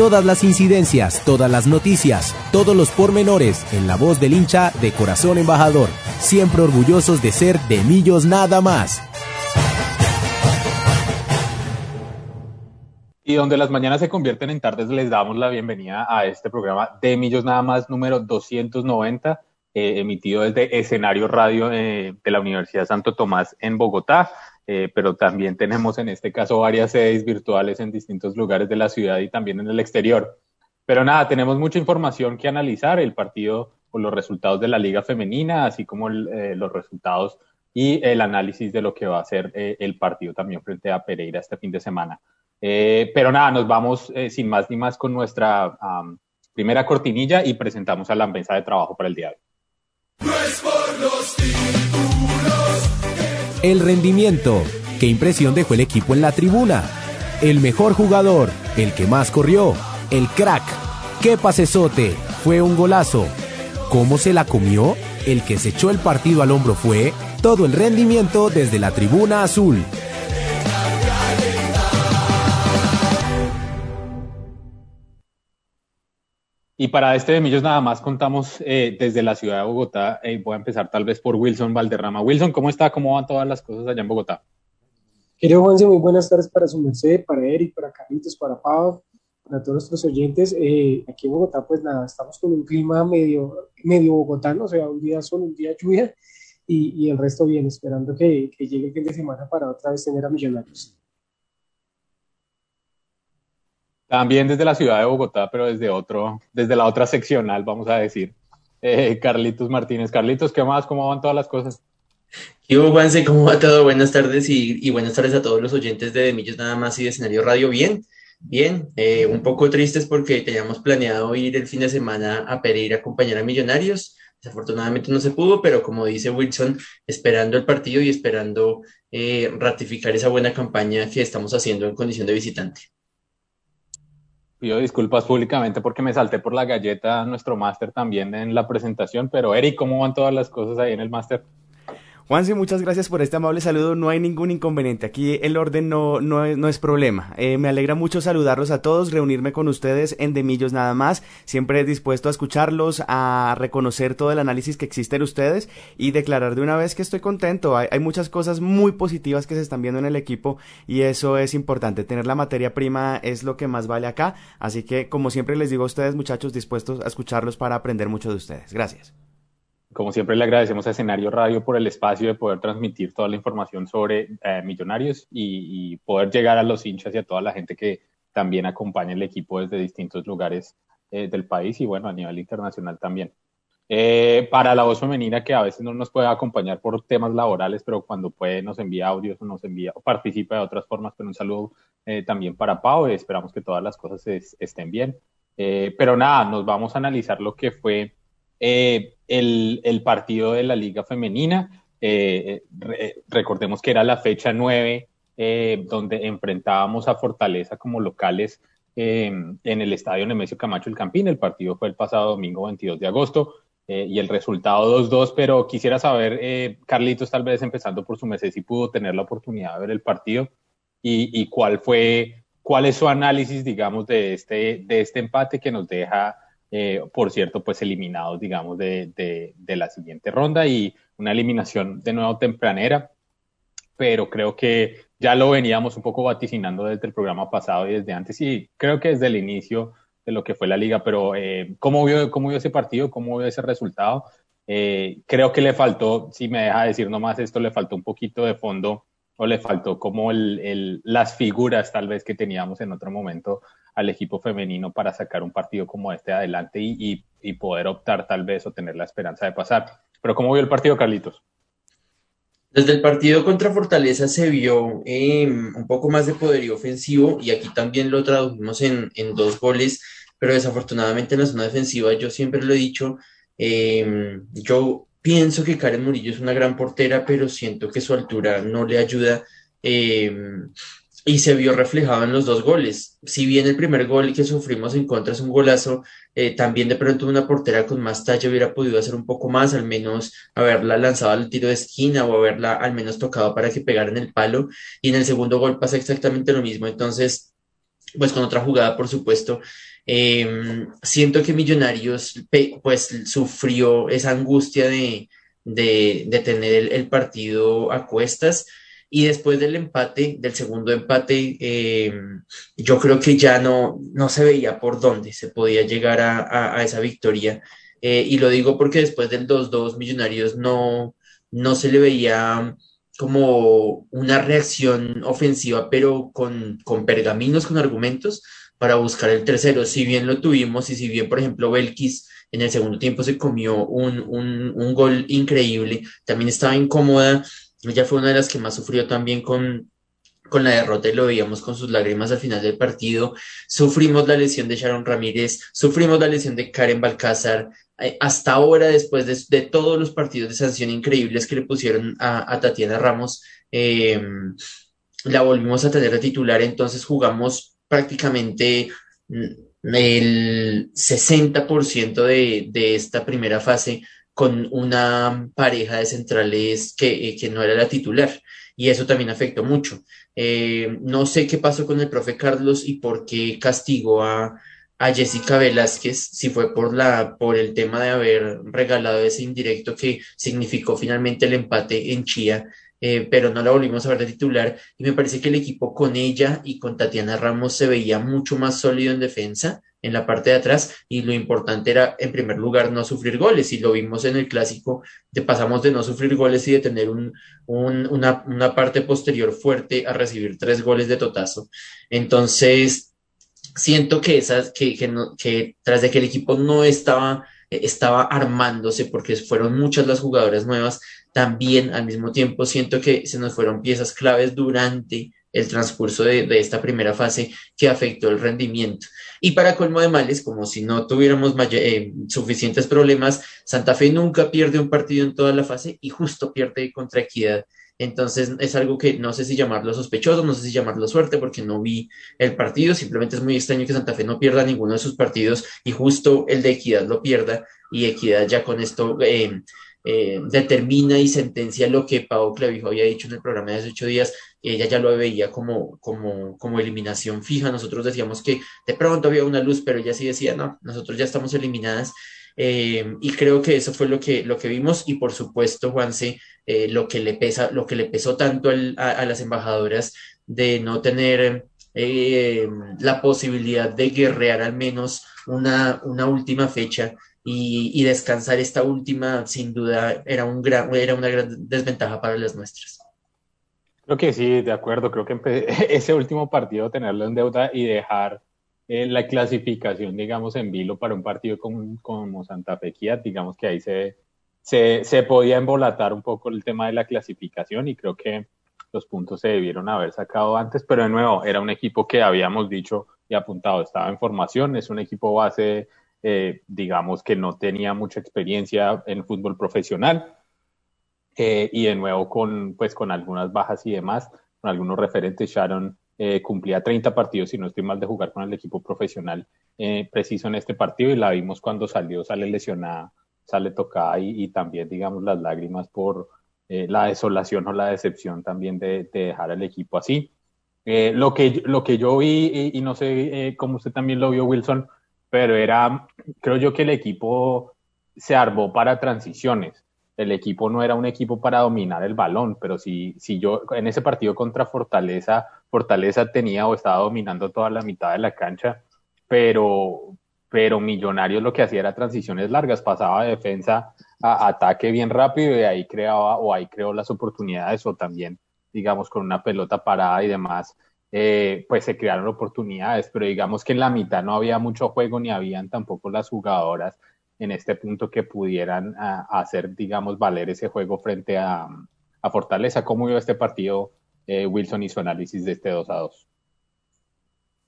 Todas las incidencias, todas las noticias, todos los pormenores en la voz del hincha de Corazón Embajador, siempre orgullosos de ser de Millos nada más. Y donde las mañanas se convierten en tardes, les damos la bienvenida a este programa de Millos nada más número 290, eh, emitido desde Escenario Radio eh, de la Universidad Santo Tomás en Bogotá. Eh, pero también tenemos en este caso varias sedes virtuales en distintos lugares de la ciudad y también en el exterior. Pero nada, tenemos mucha información que analizar, el partido o los resultados de la liga femenina, así como eh, los resultados y el análisis de lo que va a ser eh, el partido también frente a Pereira este fin de semana. pero nada, nos vamos sin más ni más con nuestra primera cortinilla y presentamos a la mesa de trabajo para el día de hoy. El rendimiento. ¿Qué impresión dejó el equipo en la tribuna? El mejor jugador, el que más corrió, el crack. ¿Qué pasesote? Fue un golazo. ¿Cómo se la comió? El que se echó el partido al hombro fue todo el rendimiento desde la tribuna azul. Y para este de Millos nada más contamos eh, desde la ciudad de Bogotá. Eh, voy a empezar tal vez por Wilson Valderrama. Wilson, ¿cómo está? ¿Cómo van todas las cosas allá en Bogotá? Querido Juanse, muy buenas tardes para su merced, para Eric, para Carlitos, para Pau, para todos nuestros oyentes. Eh, aquí en Bogotá, pues nada, estamos con un clima medio, medio bogotano, o sea, un día sol, un día lluvia, y, y el resto bien, esperando que, que llegue el fin de semana para otra vez tener a Millonarios. También desde la ciudad de Bogotá, pero desde otro, desde la otra seccional, vamos a decir. Eh, Carlitos Martínez. Carlitos, ¿qué más? ¿Cómo van todas las cosas? ¿Qué Juanse? ¿Cómo va todo? Buenas tardes y, buenas tardes a todos los oyentes de Millos Nada Más y de Escenario Radio. Bien, bien. Eh, un poco tristes porque teníamos planeado ir el fin de semana a Pereira a acompañar a Millonarios. Desafortunadamente no se pudo, pero como dice Wilson, esperando el partido y esperando eh, ratificar esa buena campaña que estamos haciendo en condición de visitante. Pido disculpas públicamente porque me salté por la galleta nuestro máster también en la presentación, pero Eric, ¿cómo van todas las cosas ahí en el máster? Juanse, muchas gracias por este amable saludo. No hay ningún inconveniente. Aquí el orden no, no, es, no es problema. Eh, me alegra mucho saludarlos a todos, reunirme con ustedes en Demillos nada más. Siempre dispuesto a escucharlos, a reconocer todo el análisis que existe en ustedes y declarar de una vez que estoy contento. Hay, hay muchas cosas muy positivas que se están viendo en el equipo y eso es importante. Tener la materia prima es lo que más vale acá. Así que, como siempre les digo a ustedes, muchachos, dispuestos a escucharlos para aprender mucho de ustedes. Gracias. Como siempre le agradecemos a Escenario Radio por el espacio de poder transmitir toda la información sobre eh, millonarios y, poder llegar a los hinchas y a toda la gente que también acompaña el equipo desde distintos lugares eh, del país y bueno, a nivel internacional también. Eh, para la voz femenina que a veces no nos puede acompañar por temas laborales, pero cuando puede nos envía audios o nos envía o participa de otras formas, pero un saludo también para Pau, esperamos que todas las cosas estén bien. pero nada, nos vamos a analizar lo que fue eh, el, partido de la Liga Femenina. Eh, recordemos que era la fecha 9, eh, donde enfrentábamos a Fortaleza como locales en el estadio Nemesio Camacho El Campín. El partido fue el pasado domingo 22 de agosto. y el resultado 2-2, pero quisiera saber, Carlitos, tal vez empezando por su mes, si pudo tener la oportunidad de ver el partido y, y, cuál fue, cuál es su análisis, digamos, de este, de este empate que nos deja eh, por cierto, pues eliminados, digamos, de, de, la siguiente ronda y una eliminación de nuevo tempranera, pero creo que ya lo veníamos un poco vaticinando desde el programa pasado y desde antes y creo que desde el inicio de lo que fue la liga, pero eh, ¿cómo, vio, ¿cómo vio ese partido? ¿Cómo vio ese resultado? Eh, creo que le faltó, si me deja decir nomás esto, le faltó un poquito de fondo o le faltó como el, el, las figuras tal vez que teníamos en otro momento al equipo femenino para sacar un partido como este adelante y, poder optar tal vez o tener la esperanza de pasar. Pero ¿cómo vio el partido, Carlitos? Desde el partido contra Fortaleza se vio em, un poco más de poderío ofensivo y aquí también lo tradujimos en, dos goles, pero desafortunadamente en la zona defensiva yo siempre lo he dicho, em, yo pienso que Karen Murillo es una gran portera, pero siento que su altura no le ayuda. Em, y se vio reflejado en los dos goles. Si bien el primer gol que sufrimos en contra es un golazo, eh, también de pronto una portera con más talla hubiera podido hacer un poco más, al menos haberla lanzado al tiro de esquina o haberla al menos tocado para que pegara en el palo. Y en el segundo gol pasa exactamente lo mismo. Entonces, pues con otra jugada, por supuesto, em, siento que Millonarios pues sufrió esa angustia de, de, tener el partido a cuestas y después del empate, del segundo empate, eh, yo creo que ya no, no se veía por dónde se podía llegar a, a, esa victoria. Eh, y lo digo porque después del 2-2 Millonarios no, no se le veía como una reacción ofensiva, pero con, con pergaminos, con argumentos para buscar el tercero. Si bien lo tuvimos y si bien, por ejemplo, Belkis en el segundo tiempo se comió un, un, un gol increíble, también estaba incómoda ella fue una de las que más sufrió también con, con la derrota y lo veíamos con sus lágrimas al final del partido. Sufrimos la lesión de Sharon Ramírez, sufrimos la lesión de Karen Balcázar. Eh, hasta ahora, después de, todos los partidos de sanción increíbles que le pusieron a, Tatiana Ramos, em, la volvimos a tener de titular, entonces jugamos prácticamente mm, el 60% de, de esta primera fase con una pareja de centrales que, eh, que no era la titular y eso también afectó mucho. Eh, no sé qué pasó con el profe Carlos y por qué castigó a, a Jessica Velázquez, si fue por, la, por el tema de haber regalado ese indirecto que significó finalmente el empate en Chía, eh, pero no la volvimos a ver de titular y me parece que el equipo con ella y con Tatiana Ramos se veía mucho más sólido en defensa en la parte de atrás y lo importante era en primer lugar no sufrir goles y lo vimos en el clásico de pasamos de no sufrir goles y de tener un, una, una, parte posterior fuerte a recibir tres goles de totazo. Entonces siento que esas que, que, que tras de que el equipo no estaba estaba armándose porque fueron muchas las jugadoras nuevas también al mismo tiempo siento que se nos fueron piezas claves durante el transcurso de, esta primera fase que afectó el rendimiento y para colmo de males, como si no tuviéramos eh, suficientes problemas, Santa Fe nunca pierde un partido en toda la fase y justo pierde contra Equidad. Entonces es algo que no sé si llamarlo sospechoso, no sé si llamarlo suerte porque no vi el partido. Simplemente es muy extraño que Santa Fe no pierda ninguno de sus partidos y justo el de Equidad lo pierda y Equidad ya con esto eh, eh, determina y sentencia lo que Pau Clavijo había dicho en el programa de hace ocho días, ella ya lo veía como, como, como eliminación fija, nosotros decíamos que de pronto había una luz, pero ella sí decía, no, nosotros ya estamos eliminadas, eh, y creo que eso fue lo que, lo que vimos, y por supuesto, Juanse, eh, lo, que le pesa, lo que le pesó tanto a, a, las embajadoras de no tener la posibilidad de guerrear al menos una, una última fecha y, descansar esta última, sin duda, era, un gran, era una gran desventaja para las nuestras. Creo que sí, de acuerdo. Creo que ese último partido, tenerlo en deuda y dejar eh, la clasificación, digamos, en vilo para un partido como, como Santa Fe digamos que ahí se, se, se podía embolatar un poco el tema de la clasificación y creo que los puntos se debieron haber sacado antes, pero de nuevo, era un equipo que habíamos dicho y apuntado, estaba en formación, es un equipo base eh, digamos que no tenía mucha experiencia en fútbol profesional eh, y de nuevo con, pues, con algunas bajas y demás, con algunos referentes, Sharon eh, cumplía 30 partidos, y no estoy mal de jugar con el equipo profesional preciso en este partido y la vimos cuando salió, sale lesionada, sale tocada y, también, digamos, las lágrimas por la desolación o la decepción también de, dejar al equipo así. lo, que, lo que yo vi, y no sé cómo usted también lo vio, Wilson, pero era, creo yo que el equipo se armó para transiciones. El equipo no era un equipo para dominar el balón, pero si, si yo en ese partido contra Fortaleza, Fortaleza tenía o estaba dominando toda la mitad de la cancha, pero, pero Millonarios lo que hacía era transiciones largas, pasaba de defensa a ataque bien rápido y ahí creaba o ahí creó las oportunidades o también, digamos, con una pelota parada y demás, eh, pues se crearon oportunidades, pero digamos que en la mitad no había mucho juego ni habían tampoco las jugadoras en este punto que pudieran hacer, digamos, valer ese juego frente a, a Fortaleza. ¿Cómo vio este partido Wilson y su análisis de este 2 a 2?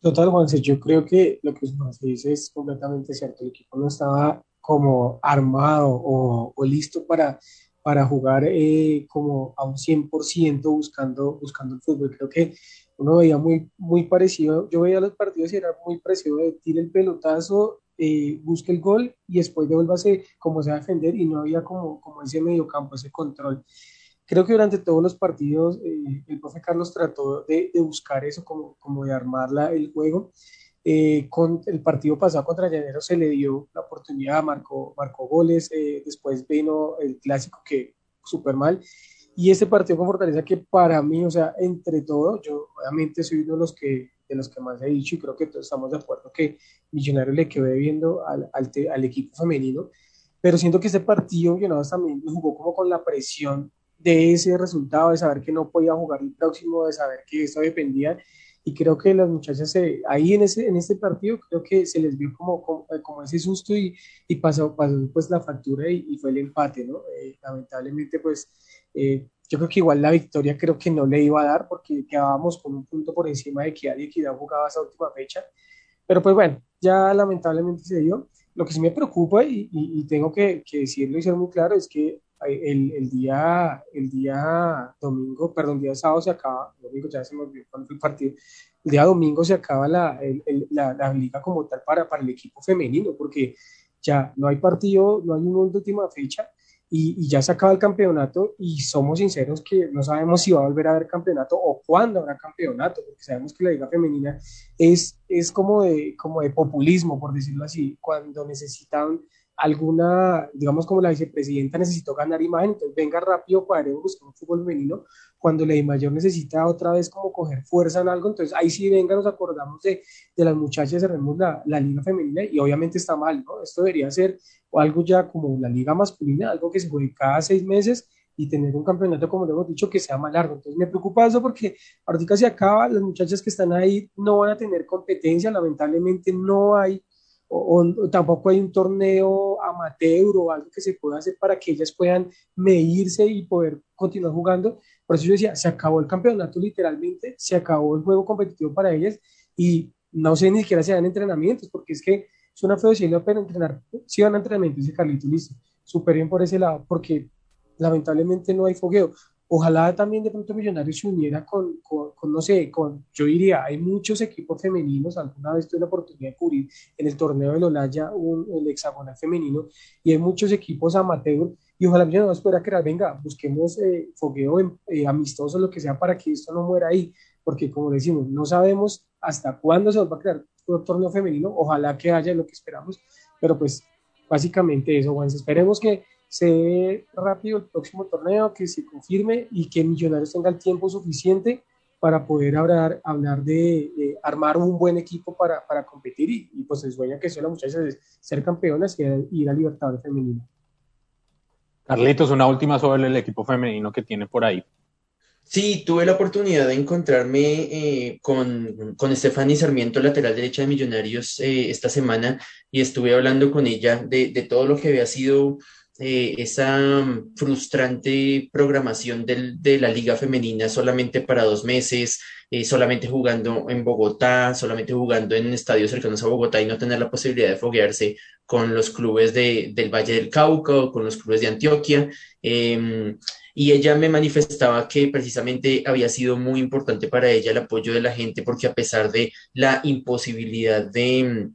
Total, Juanse, yo creo que lo que se dice es completamente cierto. El equipo no estaba como armado o, listo para, para jugar eh, como a un 100% buscando, buscando el fútbol. Creo que uno veía muy, muy parecido, yo veía los partidos y era muy parecido de tire el pelotazo, eh, busque el gol y después devuélvase como se va a defender y no había como, como ese mediocampo, ese control. Creo que durante todos los partidos eh, el profe Carlos trató de, buscar eso, como, como de armarla el juego. Eh, con el partido pasado contra Llanero se le dio la oportunidad, marcó, marcó goles, eh, después vino el clásico que súper mal. Y este partido con Fortaleza que para mí, o sea, entre todo, yo obviamente soy uno de los que, de los que más he dicho y creo que todos estamos de acuerdo que Millonarios le quedó viendo al, al, al, equipo femenino, pero siento que este partido Millonarios también jugó como con la presión de ese resultado, de saber que no podía jugar el próximo, de saber que esto dependía. Y creo que las muchachas ahí en, ese, en este partido, creo que se les vio como, como, ese susto y, y pasó, pasó, pues la factura y, fue el empate, ¿no? Eh, lamentablemente, pues eh, yo creo que igual la victoria creo que no le iba a dar porque quedábamos con un punto por encima de Equidad y Equidad jugaba esa última fecha. Pero pues bueno, ya lamentablemente se dio. Lo que sí me preocupa y, y tengo que, que decirlo y ser muy claro es que el, el, día, el día domingo, perdón, el día sábado se acaba, domingo ya se me olvidó cuándo fue el partido, el día domingo se acaba la, la, la, liga como tal para, para el equipo femenino, porque ya no hay partido, no hay una última fecha y, y, ya se acaba el campeonato y somos sinceros que no sabemos si va a volver a haber campeonato o cuándo habrá campeonato, porque sabemos que la liga femenina es, es como, de, como de populismo, por decirlo así, cuando necesitan alguna, digamos como la vicepresidenta necesitó ganar imagen, entonces venga rápido, buscar un fútbol femenino, cuando la mayor necesita otra vez como coger fuerza en algo, entonces ahí sí venga, nos acordamos de, de las muchachas, cerremos la, la, liga femenina y obviamente está mal, ¿no? Esto debería ser algo ya como la liga masculina, algo que se juegue cada seis meses y tener un campeonato, como le hemos dicho, que sea más largo. Entonces me preocupa eso porque ahorita se acaba, las muchachas que están ahí no van a tener competencia, lamentablemente no hay o, tampoco hay un torneo amateur o algo que se pueda hacer para que ellas puedan medirse y poder continuar jugando. Por eso yo decía, se acabó el campeonato literalmente, se acabó el juego competitivo para ellas y no sé ni siquiera si dan entrenamientos, porque es que es una feo decirlo, pero entrenar, si van a entrenamientos, dice Carlito, listo, súper bien por ese lado, porque lamentablemente no hay fogueo. Ojalá también de pronto Millonarios se uniera con, con, no sé, con, yo diría, hay muchos equipos femeninos, alguna vez tuve la oportunidad de cubrir en el torneo de Olaya un, el hexagonal femenino, y hay muchos equipos amateur, y ojalá Millonarios pueda crear, venga, busquemos eh, fogueo eh, amistoso, lo que sea, para que esto no muera ahí, porque como decimos, no sabemos hasta cuándo se va a crear un torneo femenino, ojalá que haya lo que esperamos, pero pues básicamente eso, bueno, esperemos que se dé rápido el próximo torneo, que se confirme y que Millonarios tenga el tiempo suficiente para poder hablar, hablar de, armar un buen equipo para, para competir y, y, pues el sueño que son las muchachas es ser campeonas y ir a Libertadores femenino. Carlitos, una última sobre el equipo femenino que tiene por ahí. Sí, tuve la oportunidad de encontrarme eh, con, con Stephanie Sarmiento, lateral derecha de Millonarios, eh, esta semana y estuve hablando con ella de, de todo lo que había sido eh, esa mm, frustrante programación de la liga femenina solamente para dos meses, eh, solamente jugando en Bogotá, solamente jugando en estadios cercanos a Bogotá y no tener la posibilidad de foguearse con los clubes de, del Valle del Cauca o con los clubes de Antioquia. Em, y ella me manifestaba que precisamente había sido muy importante para ella el apoyo de la gente porque a pesar de la imposibilidad de,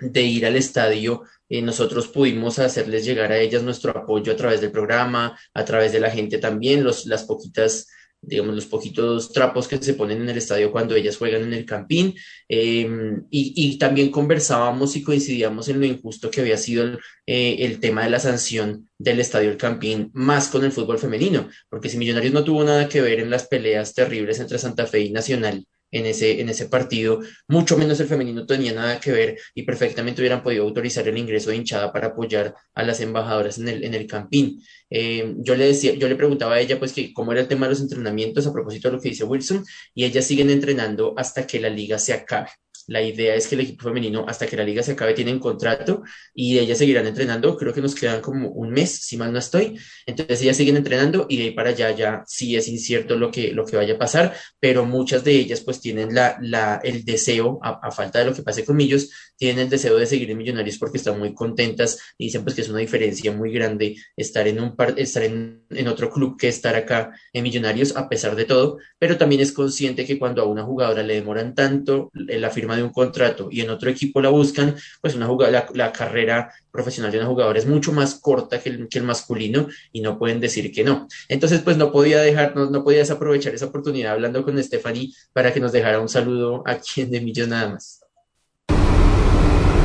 de ir al estadio, eh, nosotros pudimos hacerles llegar a ellas nuestro apoyo a través del programa, a través de la gente también, los, las poquitas, digamos, los poquitos trapos que se ponen en el estadio cuando ellas juegan en el campín. Em, y, y, también conversábamos y coincidíamos en lo injusto que había sido el, eh, el tema de la sanción del estadio El Campín, más con el fútbol femenino, porque si Millonarios no tuvo nada que ver en las peleas terribles entre Santa Fe y Nacional, en ese, en ese partido, mucho menos el femenino tenía nada que ver y perfectamente hubieran podido autorizar el ingreso de hinchada para apoyar a las embajadoras en el, en el campín. Eh, yo le decía, yo le preguntaba a ella pues que cómo era el tema de los entrenamientos a propósito de lo que dice Wilson y ellas siguen entrenando hasta que la liga se acabe. La idea es que el equipo femenino, hasta que la liga se acabe, tienen contrato y ellas seguirán entrenando. Creo que nos quedan como un mes, si mal no estoy. Entonces ellas siguen entrenando y de ahí para allá ya sí es incierto lo que, lo que vaya a pasar, pero muchas de ellas pues tienen la, la, el deseo, a, falta de lo que pase con ellos, tienen el deseo de seguir en Millonarios porque están muy contentas y dicen pues que es una diferencia muy grande estar en un estar en, en otro club que estar acá en Millonarios a pesar de todo, pero también es consciente que cuando a una jugadora le demoran tanto la firma de un contrato y en otro equipo la buscan, pues una jugada, la, carrera profesional de una jugadora es mucho más corta que el, que el, masculino y no pueden decir que no. Entonces, pues no podía dejar, no, no podía desaprovechar esa oportunidad hablando con Stephanie para que nos dejara un saludo aquí en De Millos nada más.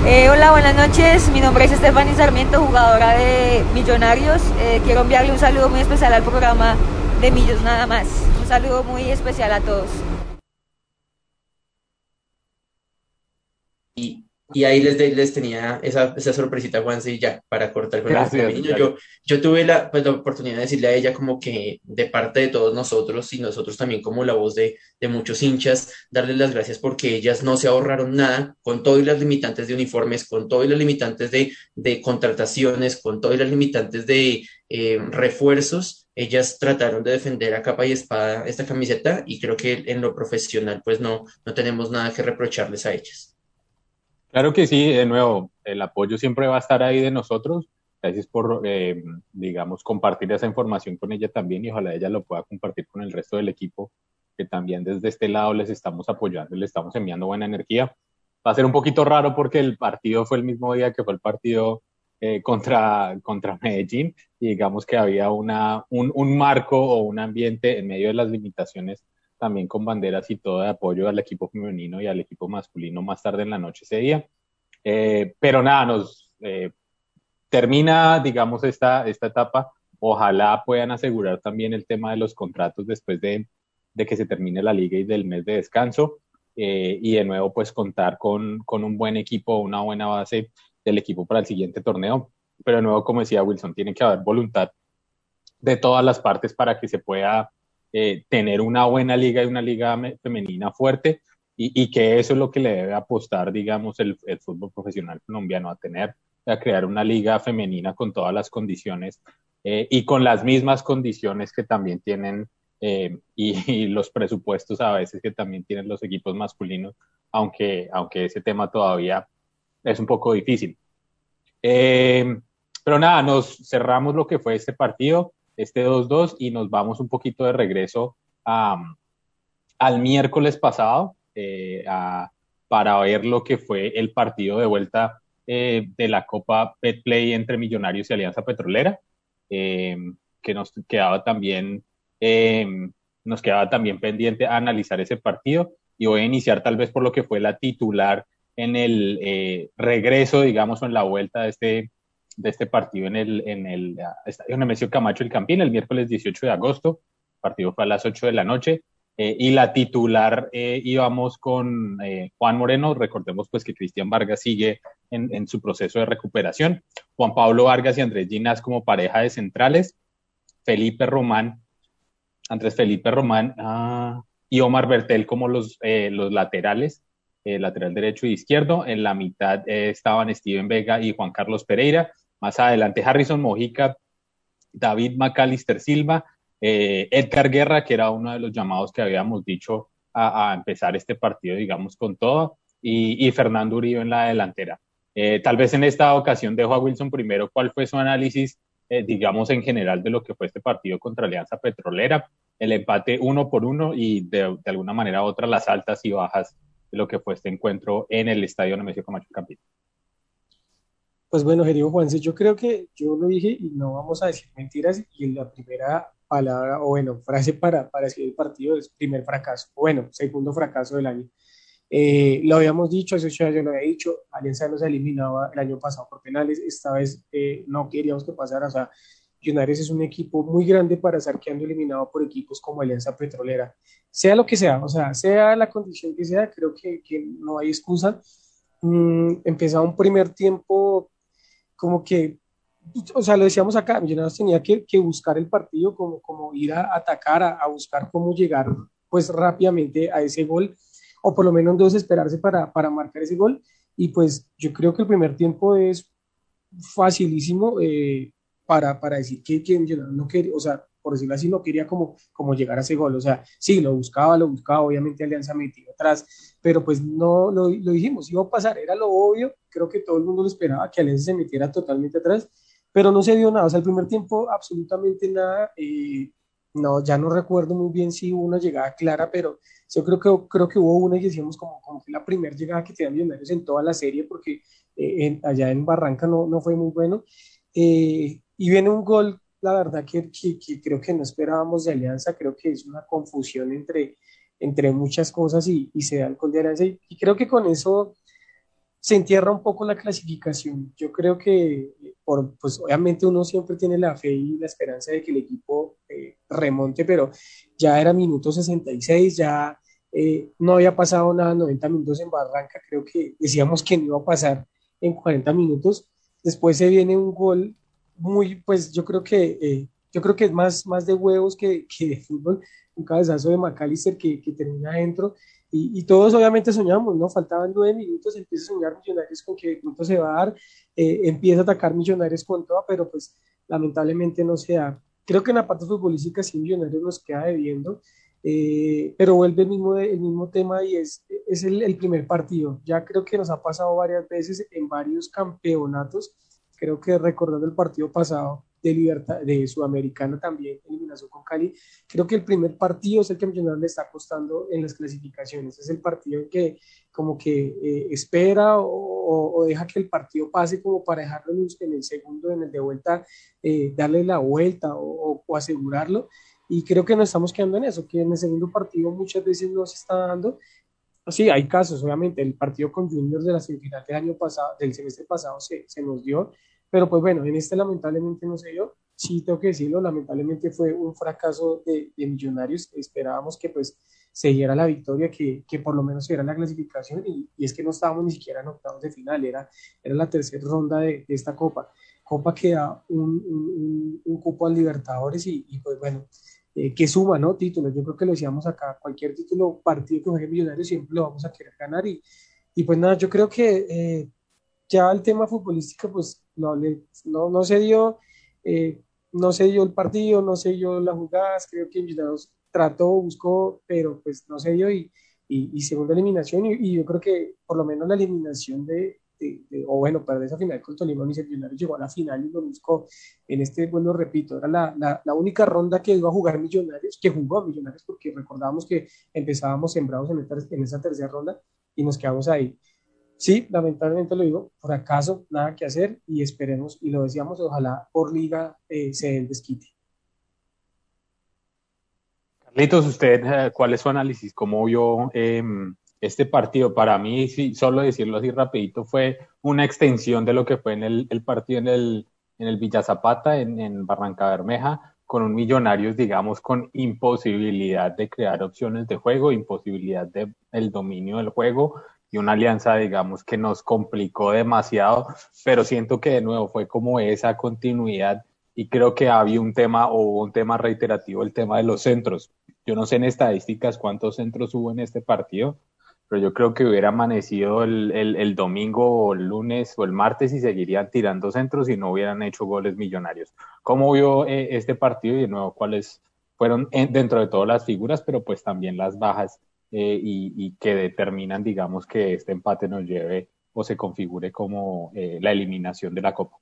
Eh, hola, buenas noches. Mi nombre es Stephanie Sarmiento, jugadora de Millonarios. Eh, quiero enviarle un saludo muy especial al programa de Millos nada más. Un saludo muy especial a todos. Y, y ahí les, les tenía esa, esa sorpresita, Juanse, y ya, para cortar con el femenino. Yo, yo tuve la, pues, la oportunidad de decirle a ella como que de parte de todos nosotros y nosotros también como la voz de, de muchos hinchas, darles las gracias porque ellas no se ahorraron nada con todas las limitantes de uniformes, con todas las limitantes de, de contrataciones, con todas las limitantes de eh, refuerzos ellas trataron de defender a capa y espada esta camiseta y creo que en lo profesional pues no, no tenemos nada que reprocharles a ellas. Claro que sí, de nuevo, el apoyo siempre va a estar ahí de nosotros. Gracias por, eh, digamos, compartir esa información con ella también y ojalá ella lo pueda compartir con el resto del equipo, que también desde este lado les estamos apoyando y les estamos enviando buena energía. Va a ser un poquito raro porque el partido fue el mismo día que fue el partido eh, contra, contra Medellín y digamos que había una, un, un, marco o un ambiente en medio de las limitaciones también con banderas y todo de apoyo al equipo femenino y al equipo masculino más tarde en la noche ese día. Eh, pero nada, nos eh, termina, digamos, esta, esta etapa. Ojalá puedan asegurar también el tema de los contratos después de, de que se termine la liga y del mes de descanso. y de nuevo, pues contar con, con un buen equipo, una buena base del equipo para el siguiente torneo. Pero de nuevo, como decía Wilson, tiene que haber voluntad de todas las partes para que se pueda eh, tener una buena liga y una liga femenina fuerte y, y, que eso es lo que le debe apostar, digamos, el, el, fútbol profesional colombiano a tener, a crear una liga femenina con todas las condiciones eh, y con las mismas condiciones que también tienen eh, y, y, los presupuestos a veces que también tienen los equipos masculinos, aunque, aunque ese tema todavía es un poco difícil. Eh, pero nada, nos cerramos lo que fue este partido, este 2-2, y nos vamos un poquito de regreso a, al miércoles pasado eh, para ver lo que fue el partido de vuelta eh, de la Copa Petplay entre Millonarios y Alianza Petrolera, eh, que nos quedaba también eh, nos quedaba también pendiente a analizar ese partido. Y voy a iniciar tal vez por lo que fue la titular en el eh, regreso, digamos, o en la vuelta de este, de este partido en el, en el Estadio Nemesio Camacho el Campín, el miércoles 18 de agosto. El partido fue a las 8 de la noche. Eh, y la titular eh, íbamos con eh, Juan Moreno. Recordemos pues que Cristian Vargas sigue en, en, su proceso de recuperación. Juan Pablo Vargas y Andrés Ginas como pareja de centrales. Felipe Román, Andrés Felipe Román ah, y Omar Bertel como los, los laterales lateral derecho y izquierdo. En la mitad estaban Steven Vega y Juan Carlos Pereira. Más adelante Harrison Mojica, David Macalister Silva, eh, Edgar Guerra, que era uno de los llamados que habíamos dicho a, empezar este partido, digamos, con todo, y, Fernando Uribe en la delantera. Eh, tal vez en esta ocasión dejo a Wilson primero cuál fue su análisis, eh, digamos, en general de lo que fue este partido contra Alianza Petrolera, el empate uno por uno y de, alguna manera otra las altas y bajas de lo que fue este encuentro en el estadio Nemesio Camacho Campín. Pues bueno, querido Juanse, yo creo que yo lo dije y no vamos a decir mentiras y la primera palabra o bueno, frase para, para escribir el partido es primer fracaso, bueno, segundo fracaso del año. Eh, lo habíamos dicho, eso ya yo lo había dicho, Alianza nos eliminaba el año pasado por penales, esta vez eh, no queríamos que pasara, o sea, Millonarios es un equipo muy grande para estar quedando eliminado por equipos como Alianza Petrolera. Sea lo que sea, o sea, sea la condición que sea, creo que, que no hay excusa. Mm, empezaba un primer tiempo como que, o sea, lo decíamos acá, Millonarios tenía que, que buscar el partido, como, como ir a atacar, a, buscar cómo llegar pues rápidamente a ese gol. o por lo menos dos esperarse para, para marcar ese gol. Y pues yo creo que el primer tiempo es facilísimo eh, para, para decir que, que no quería, o sea, por decirlo así, no quería como, como llegar a ese gol. O sea, sí, lo buscaba, lo buscaba, obviamente Alianza metido atrás, pero pues no lo, lo dijimos, iba a pasar, era lo obvio, creo que todo el mundo lo esperaba, que Alianza se metiera totalmente atrás, pero no se dio nada, o sea, el primer tiempo absolutamente nada, eh, no, ya no recuerdo muy bien si hubo una llegada clara, pero yo creo que, creo que hubo una y decíamos como, como que la primera llegada que tenían Millonarios en toda la serie, porque eh, allá en Barranca no, no fue muy bueno. Eh, y viene un gol, la verdad que, que, creo que no esperábamos de Alianza, creo que es una confusión entre, entre muchas cosas y, y se da el gol de Alianza. Y, creo que con eso se entierra un poco la clasificación. Yo creo que, por, pues obviamente uno siempre tiene la fe y la esperanza de que el equipo eh, remonte, pero ya era minuto 66, ya no había pasado nada 90 minutos en Barranca, creo que decíamos que no iba a pasar en 40 minutos. Después se viene un gol muy, pues yo creo que, eh, yo creo que es más, más de huevos que, que de fútbol, un cabezazo de McAllister que, que termina adentro. Y, y, todos obviamente soñamos, ¿no? Faltaban nueve minutos, empieza a soñar Millonarios con que el punto se va a dar, eh, empieza a atacar Millonarios con toda, pero pues lamentablemente no se da. Creo que en la parte futbolística sí Millonarios nos queda debiendo. Eh, pero vuelve el mismo, el mismo tema y es, es el, el, primer partido. Ya creo que nos ha pasado varias veces en varios campeonatos. Creo que recordando el partido pasado de Libertad, de Sudamericana también, eliminación con Cali, creo que el primer partido es el que Millonarios le está costando en las clasificaciones. Es el partido en que como que eh, espera o, o, deja que el partido pase como para dejarlo en el segundo, en el de vuelta, eh, darle la vuelta o, o asegurarlo y creo que nos estamos quedando en eso, que en el segundo partido muchas veces no se está dando. Sí, hay casos, obviamente, el partido con Juniors de la semifinal del año pasado, del semestre pasado se, se nos dio, pero pues bueno, en este lamentablemente no se dio. Sí, tengo que decirlo, lamentablemente fue un fracaso de, de Millonarios. Esperábamos que pues se diera la victoria, que, que por lo menos se diera la clasificación y, y, es que no estábamos ni siquiera en octavos de final, era, era la tercera ronda de, de esta copa. Copa que da un, un, un cupo al Libertadores y, y pues bueno, eh, que suma, ¿no? Títulos. Yo creo que lo decíamos acá, cualquier título, partido que juegue Millonarios siempre lo vamos a querer ganar y, y pues nada, yo creo que eh, ya el tema futbolístico pues no, no, no se dio, eh, no se dio el partido, no se dio las jugadas, creo que Millonarios trató, buscó, pero pues no se dio y, y, y segunda eliminación y, y yo creo que por lo menos la eliminación de, de, de, o bueno, perder esa final con Tolima, Millonarios llegó a la final y lo buscó en este, bueno, repito, era la, la, la, única ronda que iba a jugar Millonarios, que jugó a Millonarios porque recordábamos que empezábamos sembrados en, esta, en esa tercera ronda y nos quedamos ahí. Sí, lamentablemente lo digo, fracaso, nada que hacer y esperemos, y lo decíamos, ojalá por liga eh, se dé el desquite. Carlitos, usted, ¿cuál es su análisis? ¿Cómo vio eh, este partido para mí, sí, solo decirlo así rapidito, fue una extensión de lo que fue en el, partido en el, en Villa Zapata, en, en, Barranca Bermeja, con un Millonarios, digamos, con imposibilidad de crear opciones de juego, imposibilidad de el dominio del juego y una alianza, digamos, que nos complicó demasiado, pero siento que de nuevo fue como esa continuidad y creo que había un tema o un tema reiterativo, el tema de los centros. Yo no sé en estadísticas cuántos centros hubo en este partido, pero yo creo que hubiera amanecido el, el, el, domingo o el lunes o el martes y seguirían tirando centros y no hubieran hecho goles millonarios. ¿Cómo vio eh, este partido y de nuevo cuáles fueron en, dentro de todas las figuras, pero pues también las bajas eh, y, y, que determinan, digamos, que este empate nos lleve o se configure como eh, la eliminación de la Copa?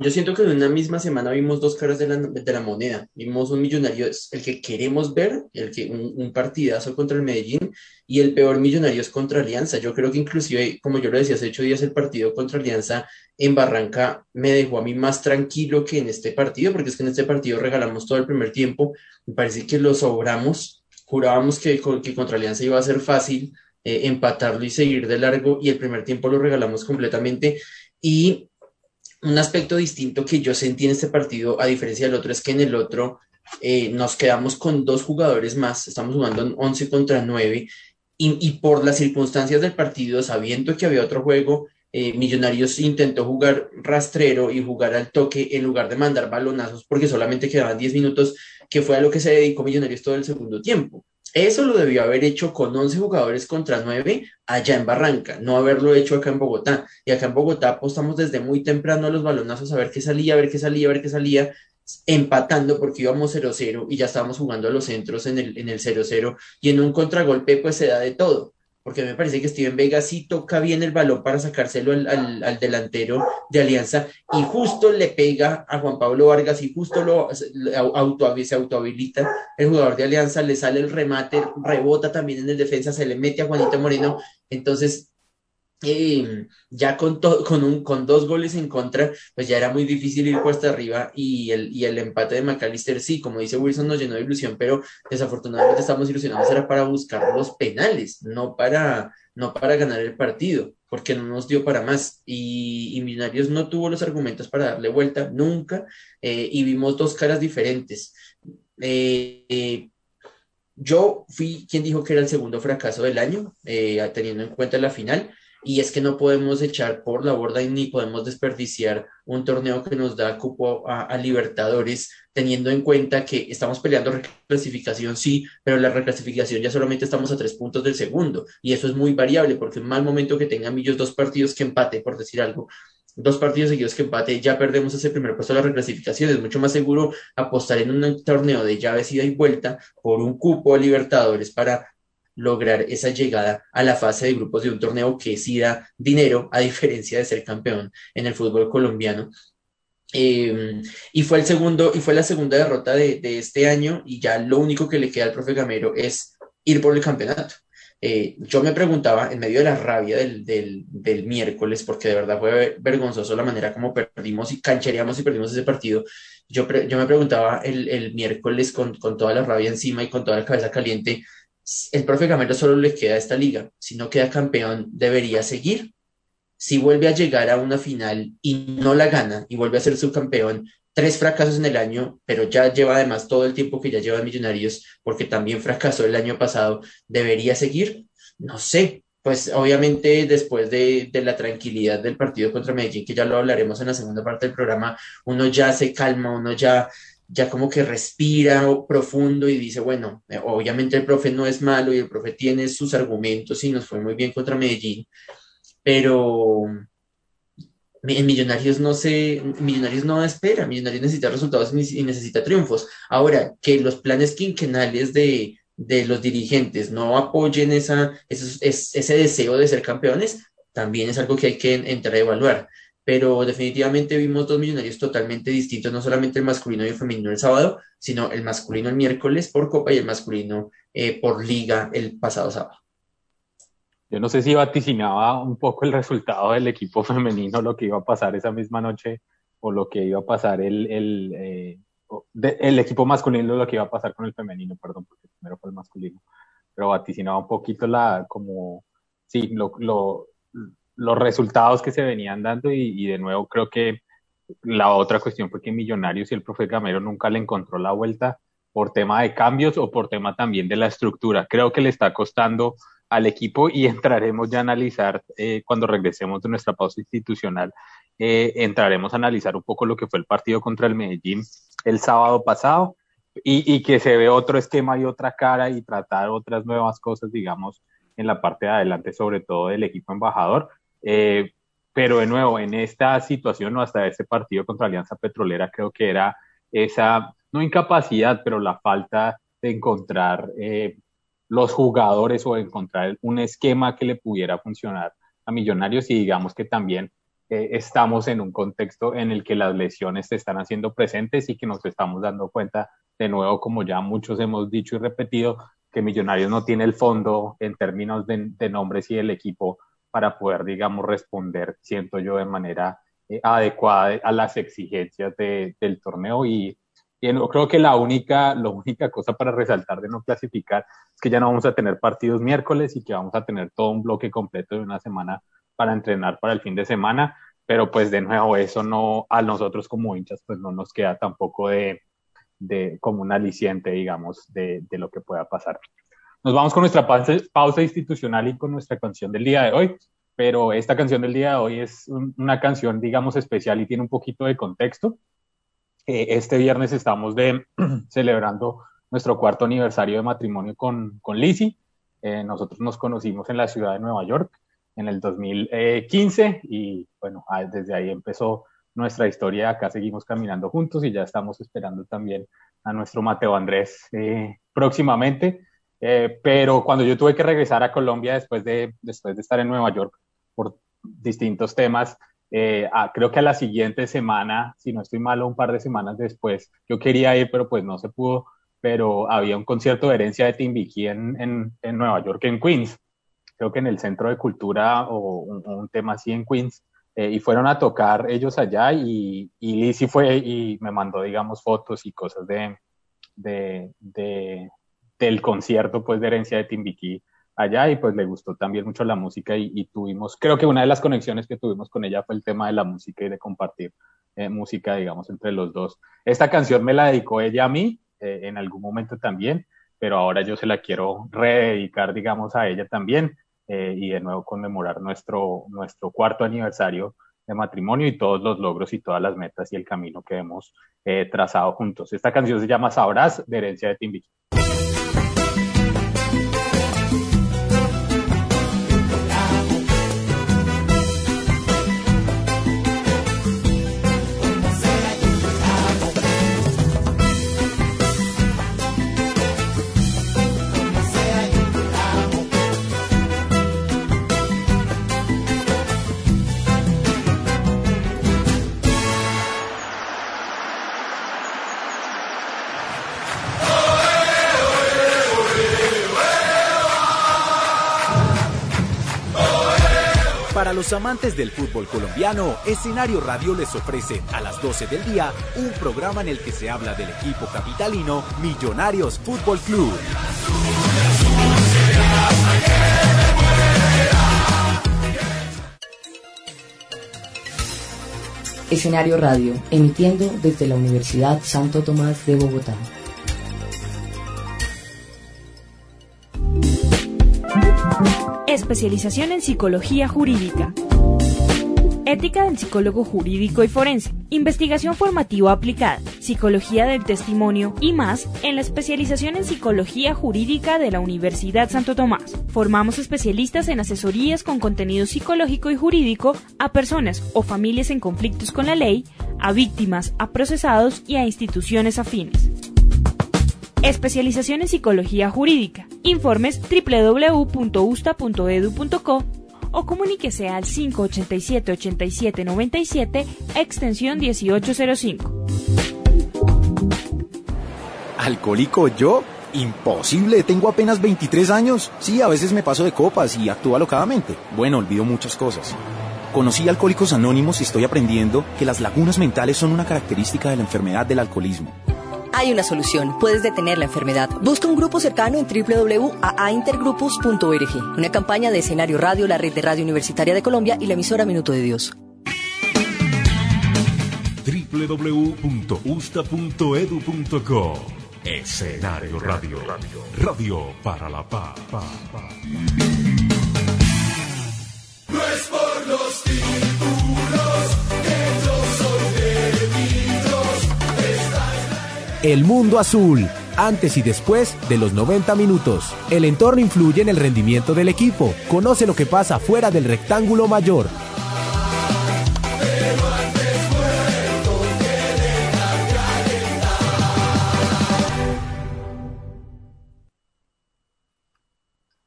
Yo siento que en una misma semana vimos dos caras de la, de la moneda. Vimos un millonario, el que queremos ver, el que un, un, partidazo contra el Medellín, y el peor millonario es contra Alianza. Yo creo que inclusive, como yo lo decía hace ocho días, el partido contra Alianza en Barranca me dejó a mí más tranquilo que en este partido, porque es que en este partido regalamos todo el primer tiempo. Me parece que lo sobramos. Jurábamos que, que contra Alianza iba a ser fácil eh, empatarlo y seguir de largo, y el primer tiempo lo regalamos completamente. Y un aspecto distinto que yo sentí en este partido, a diferencia del otro, es que en el otro eh, nos quedamos con dos jugadores más, estamos jugando en 11 contra 9, y, y, por las circunstancias del partido, sabiendo que había otro juego, eh, Millonarios intentó jugar rastrero y jugar al toque en lugar de mandar balonazos, porque solamente quedaban 10 minutos, que fue a lo que se dedicó Millonarios todo el segundo tiempo. Eso lo debió haber hecho con 11 jugadores contra 9 allá en Barranca, no haberlo hecho acá en Bogotá. Y acá en Bogotá apostamos desde muy temprano a los balonazos a ver qué salía, a ver qué salía, a ver qué salía, empatando porque íbamos 0-0 y ya estábamos jugando a los centros en el, en el 0-0 y en un contragolpe pues se da de todo porque me parece que Steven Vega sí toca bien el balón para sacárselo al, delantero de Alianza y justo le pega a Juan Pablo Vargas y justo lo auto, se autohabilita el jugador de Alianza, le sale el remate, rebota también en el defensa, se le mete a Juanito Moreno, entonces eh, ya con, con, un, con dos goles en contra, pues ya era muy difícil ir cuesta arriba y el, y el empate de McAllister, sí, como dice Wilson, nos llenó de ilusión, pero desafortunadamente estamos ilusionados, era para buscar los penales, no para, no para ganar el partido, porque no nos dio para más y, Millonarios no tuvo los argumentos para darle vuelta nunca eh, y vimos dos caras diferentes. Eh, yo fui quien dijo que era el segundo fracaso del año, teniendo en cuenta la final y es que no podemos echar por la borda y ni podemos desperdiciar un torneo que nos da cupo a, Libertadores, teniendo en cuenta que estamos peleando reclasificación, sí, pero la reclasificación ya solamente estamos a tres puntos del segundo, y eso es muy variable, porque en mal momento que tengan Millos dos partidos que empate, por decir algo, dos partidos seguidos que empate, ya perdemos ese primer puesto de la reclasificación. Es mucho más seguro apostar en un torneo de llaves ida y vuelta por un cupo a Libertadores para lograr esa llegada a la fase de grupos de un torneo que sí da dinero, a diferencia de ser campeón en el fútbol colombiano. Em, y fue el segundo, y fue la segunda derrota de, este año, y ya lo único que le queda al profe Gamero es ir por el campeonato. Eh, yo me preguntaba, en medio de la rabia del, del, miércoles, porque de verdad fue vergonzoso la manera como perdimos y canchereamos y perdimos ese partido, yo, yo me preguntaba el, el miércoles con, con, toda la rabia encima y con toda la cabeza caliente, el profe Gamero solo le queda esta liga. Si no queda campeón, debería seguir. Si vuelve a llegar a una final y no la gana y vuelve a ser subcampeón, tres fracasos en el año, pero ya lleva además todo el tiempo que ya lleva Millonarios, porque también fracasó el año pasado, ¿debería seguir? No sé. Pues obviamente después de, de la tranquilidad del partido contra Medellín, que ya lo hablaremos en la segunda parte del programa, uno ya se calma, uno ya ya como que respira profundo y dice, bueno, eh, obviamente el profe no es malo y el profe tiene sus argumentos y nos fue muy bien contra Medellín, pero en Millonarios no se, Millonarios no espera, Millonarios necesita resultados y necesita triunfos. Ahora, que los planes quinquenales de, de los dirigentes no apoyen esa, ese deseo de ser campeones, también es algo que hay que entrar a evaluar pero definitivamente vimos dos millonarios totalmente distintos, no solamente el masculino y el femenino el sábado, sino el masculino el miércoles por Copa y el masculino eh, por Liga el pasado sábado. Yo no sé si vaticinaba un poco el resultado del equipo femenino, lo que iba a pasar esa misma noche, o lo que iba a pasar el, el, eh, el equipo masculino, lo que iba a pasar con el femenino, perdón, porque primero fue el masculino, pero vaticinaba un poquito la, como, sí, lo, lo los resultados que se venían dando y, de nuevo creo que la otra cuestión fue que Millonarios y el profe Gamero nunca le encontró la vuelta por tema de cambios o por tema también de la estructura. Creo que le está costando al equipo y entraremos ya a analizar eh, cuando regresemos de nuestra pausa institucional, eh, entraremos a analizar un poco lo que fue el partido contra el Medellín el sábado pasado y, y que se ve otro esquema y otra cara y tratar otras nuevas cosas, digamos, en la parte de adelante, sobre todo del equipo embajador eh, pero de nuevo, en esta situación o hasta ese partido contra Alianza Petrolera, creo que era esa, no incapacidad, pero la falta de encontrar eh, los jugadores o encontrar un esquema que le pudiera funcionar a Millonarios. Y digamos que también eh, estamos en un contexto en el que las lesiones se están haciendo presentes y que nos estamos dando cuenta de nuevo, como ya muchos hemos dicho y repetido, que Millonarios no tiene el fondo en términos de, de nombres y el equipo para poder, digamos, responder, siento yo, de manera eh, adecuada a las exigencias de, del torneo. Y, creo que la única, la única cosa para resaltar de no clasificar es que ya no vamos a tener partidos miércoles y que vamos a tener todo un bloque completo de una semana para entrenar para el fin de semana. Pero pues de nuevo, eso no, a nosotros como hinchas, pues no nos queda tampoco de, de como un aliciente, digamos, de lo que pueda pasar. Nos vamos con nuestra pausa, institucional y con nuestra canción del día de hoy, pero esta canción del día de hoy es una canción, digamos, especial y tiene un poquito de contexto. Eh, este viernes estamos de, celebrando nuestro cuarto aniversario de matrimonio con, con Lizzie. Eh, nosotros nos conocimos en la ciudad de Nueva York en el 2015 y bueno, ah, desde ahí empezó nuestra historia. Acá seguimos caminando juntos y ya estamos esperando también a nuestro Mateo Andrés eh, próximamente. Eh, pero cuando yo tuve que regresar a Colombia después de, después de estar en Nueva York por distintos temas, eh, creo que a la siguiente semana, si no estoy malo, un par de semanas después, yo quería ir, pero pues no se pudo, pero había un concierto de herencia de Timbiquí en, en, en Nueva York, en Queens, creo que en el Centro de Cultura o un, tema así en Queens, eh, y fueron a tocar ellos allá y, y Lizzie fue y me mandó, digamos, fotos y cosas de, de, de del concierto pues de herencia de Timbiquí allá y pues le gustó también mucho la música y, tuvimos, creo que una de las conexiones que tuvimos con ella fue el tema de la música y de compartir eh, música, digamos, entre los dos. Esta canción me la dedicó ella a mí eh, en algún momento también, pero ahora yo se la quiero rededicar, digamos, a ella también eh, y de nuevo conmemorar nuestro, nuestro cuarto aniversario de matrimonio y todos los logros y todas las metas y el camino que hemos trazado juntos. Esta canción se llama Sabrás de herencia de Timbiquí. Para los amantes del fútbol colombiano, Escenario Radio les ofrece a las 12 del día un programa en el que se habla del equipo capitalino Millonarios Fútbol Club. Escenario Radio, emitiendo desde la Universidad Santo Tomás de Bogotá. Especialización en Psicología Jurídica. Ética del psicólogo jurídico y forense. Investigación formativa aplicada. Psicología del testimonio y más en la especialización en Psicología Jurídica de la Universidad Santo Tomás. Formamos especialistas en asesorías con contenido psicológico y jurídico a personas o familias en conflictos con la ley, a víctimas, a procesados y a instituciones afines. Especialización en Psicología Jurídica. Informes www.usta.edu.co o comuníquese al 587-8797, extensión 1805. ¿Alcohólico yo? Imposible, tengo apenas 23 años. Sí, a veces me paso de copas y actúo alocadamente. Bueno, olvido muchas cosas. Conocí Alcohólicos Anónimos y estoy aprendiendo que las lagunas mentales son una característica de la enfermedad del alcoholismo. Hay una solución. Puedes detener la enfermedad. Busca un grupo cercano en www.aintergrupos.org. Una campaña de escenario radio, la red de radio universitaria de Colombia y la emisora Minuto de Dios www.usta.edu.co Escenario Radio. Radio para la. No El mundo azul, antes y después de los 90 minutos. El entorno influye en el rendimiento del equipo. Conoce lo que pasa fuera del rectángulo mayor.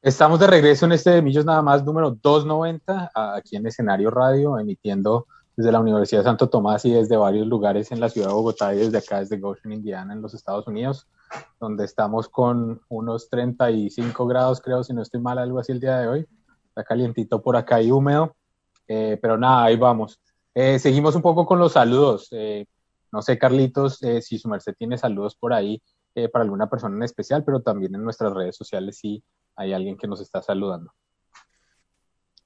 Estamos de regreso en este de Millos Nada más número 290, aquí en escenario radio, emitiendo desde la Universidad de Santo Tomás y desde varios lugares en la ciudad de Bogotá y desde acá, desde Goshen, Indiana, en los Estados Unidos, donde estamos con unos 35 grados, creo, si no estoy mal, algo así el día de hoy. Está calientito por acá y húmedo, eh, pero nada, ahí vamos. Eh, seguimos un poco con los saludos. Eh, no sé, Carlitos, si su merced tiene saludos por ahí para alguna persona en especial, pero también en nuestras redes sociales si hay alguien que nos está saludando.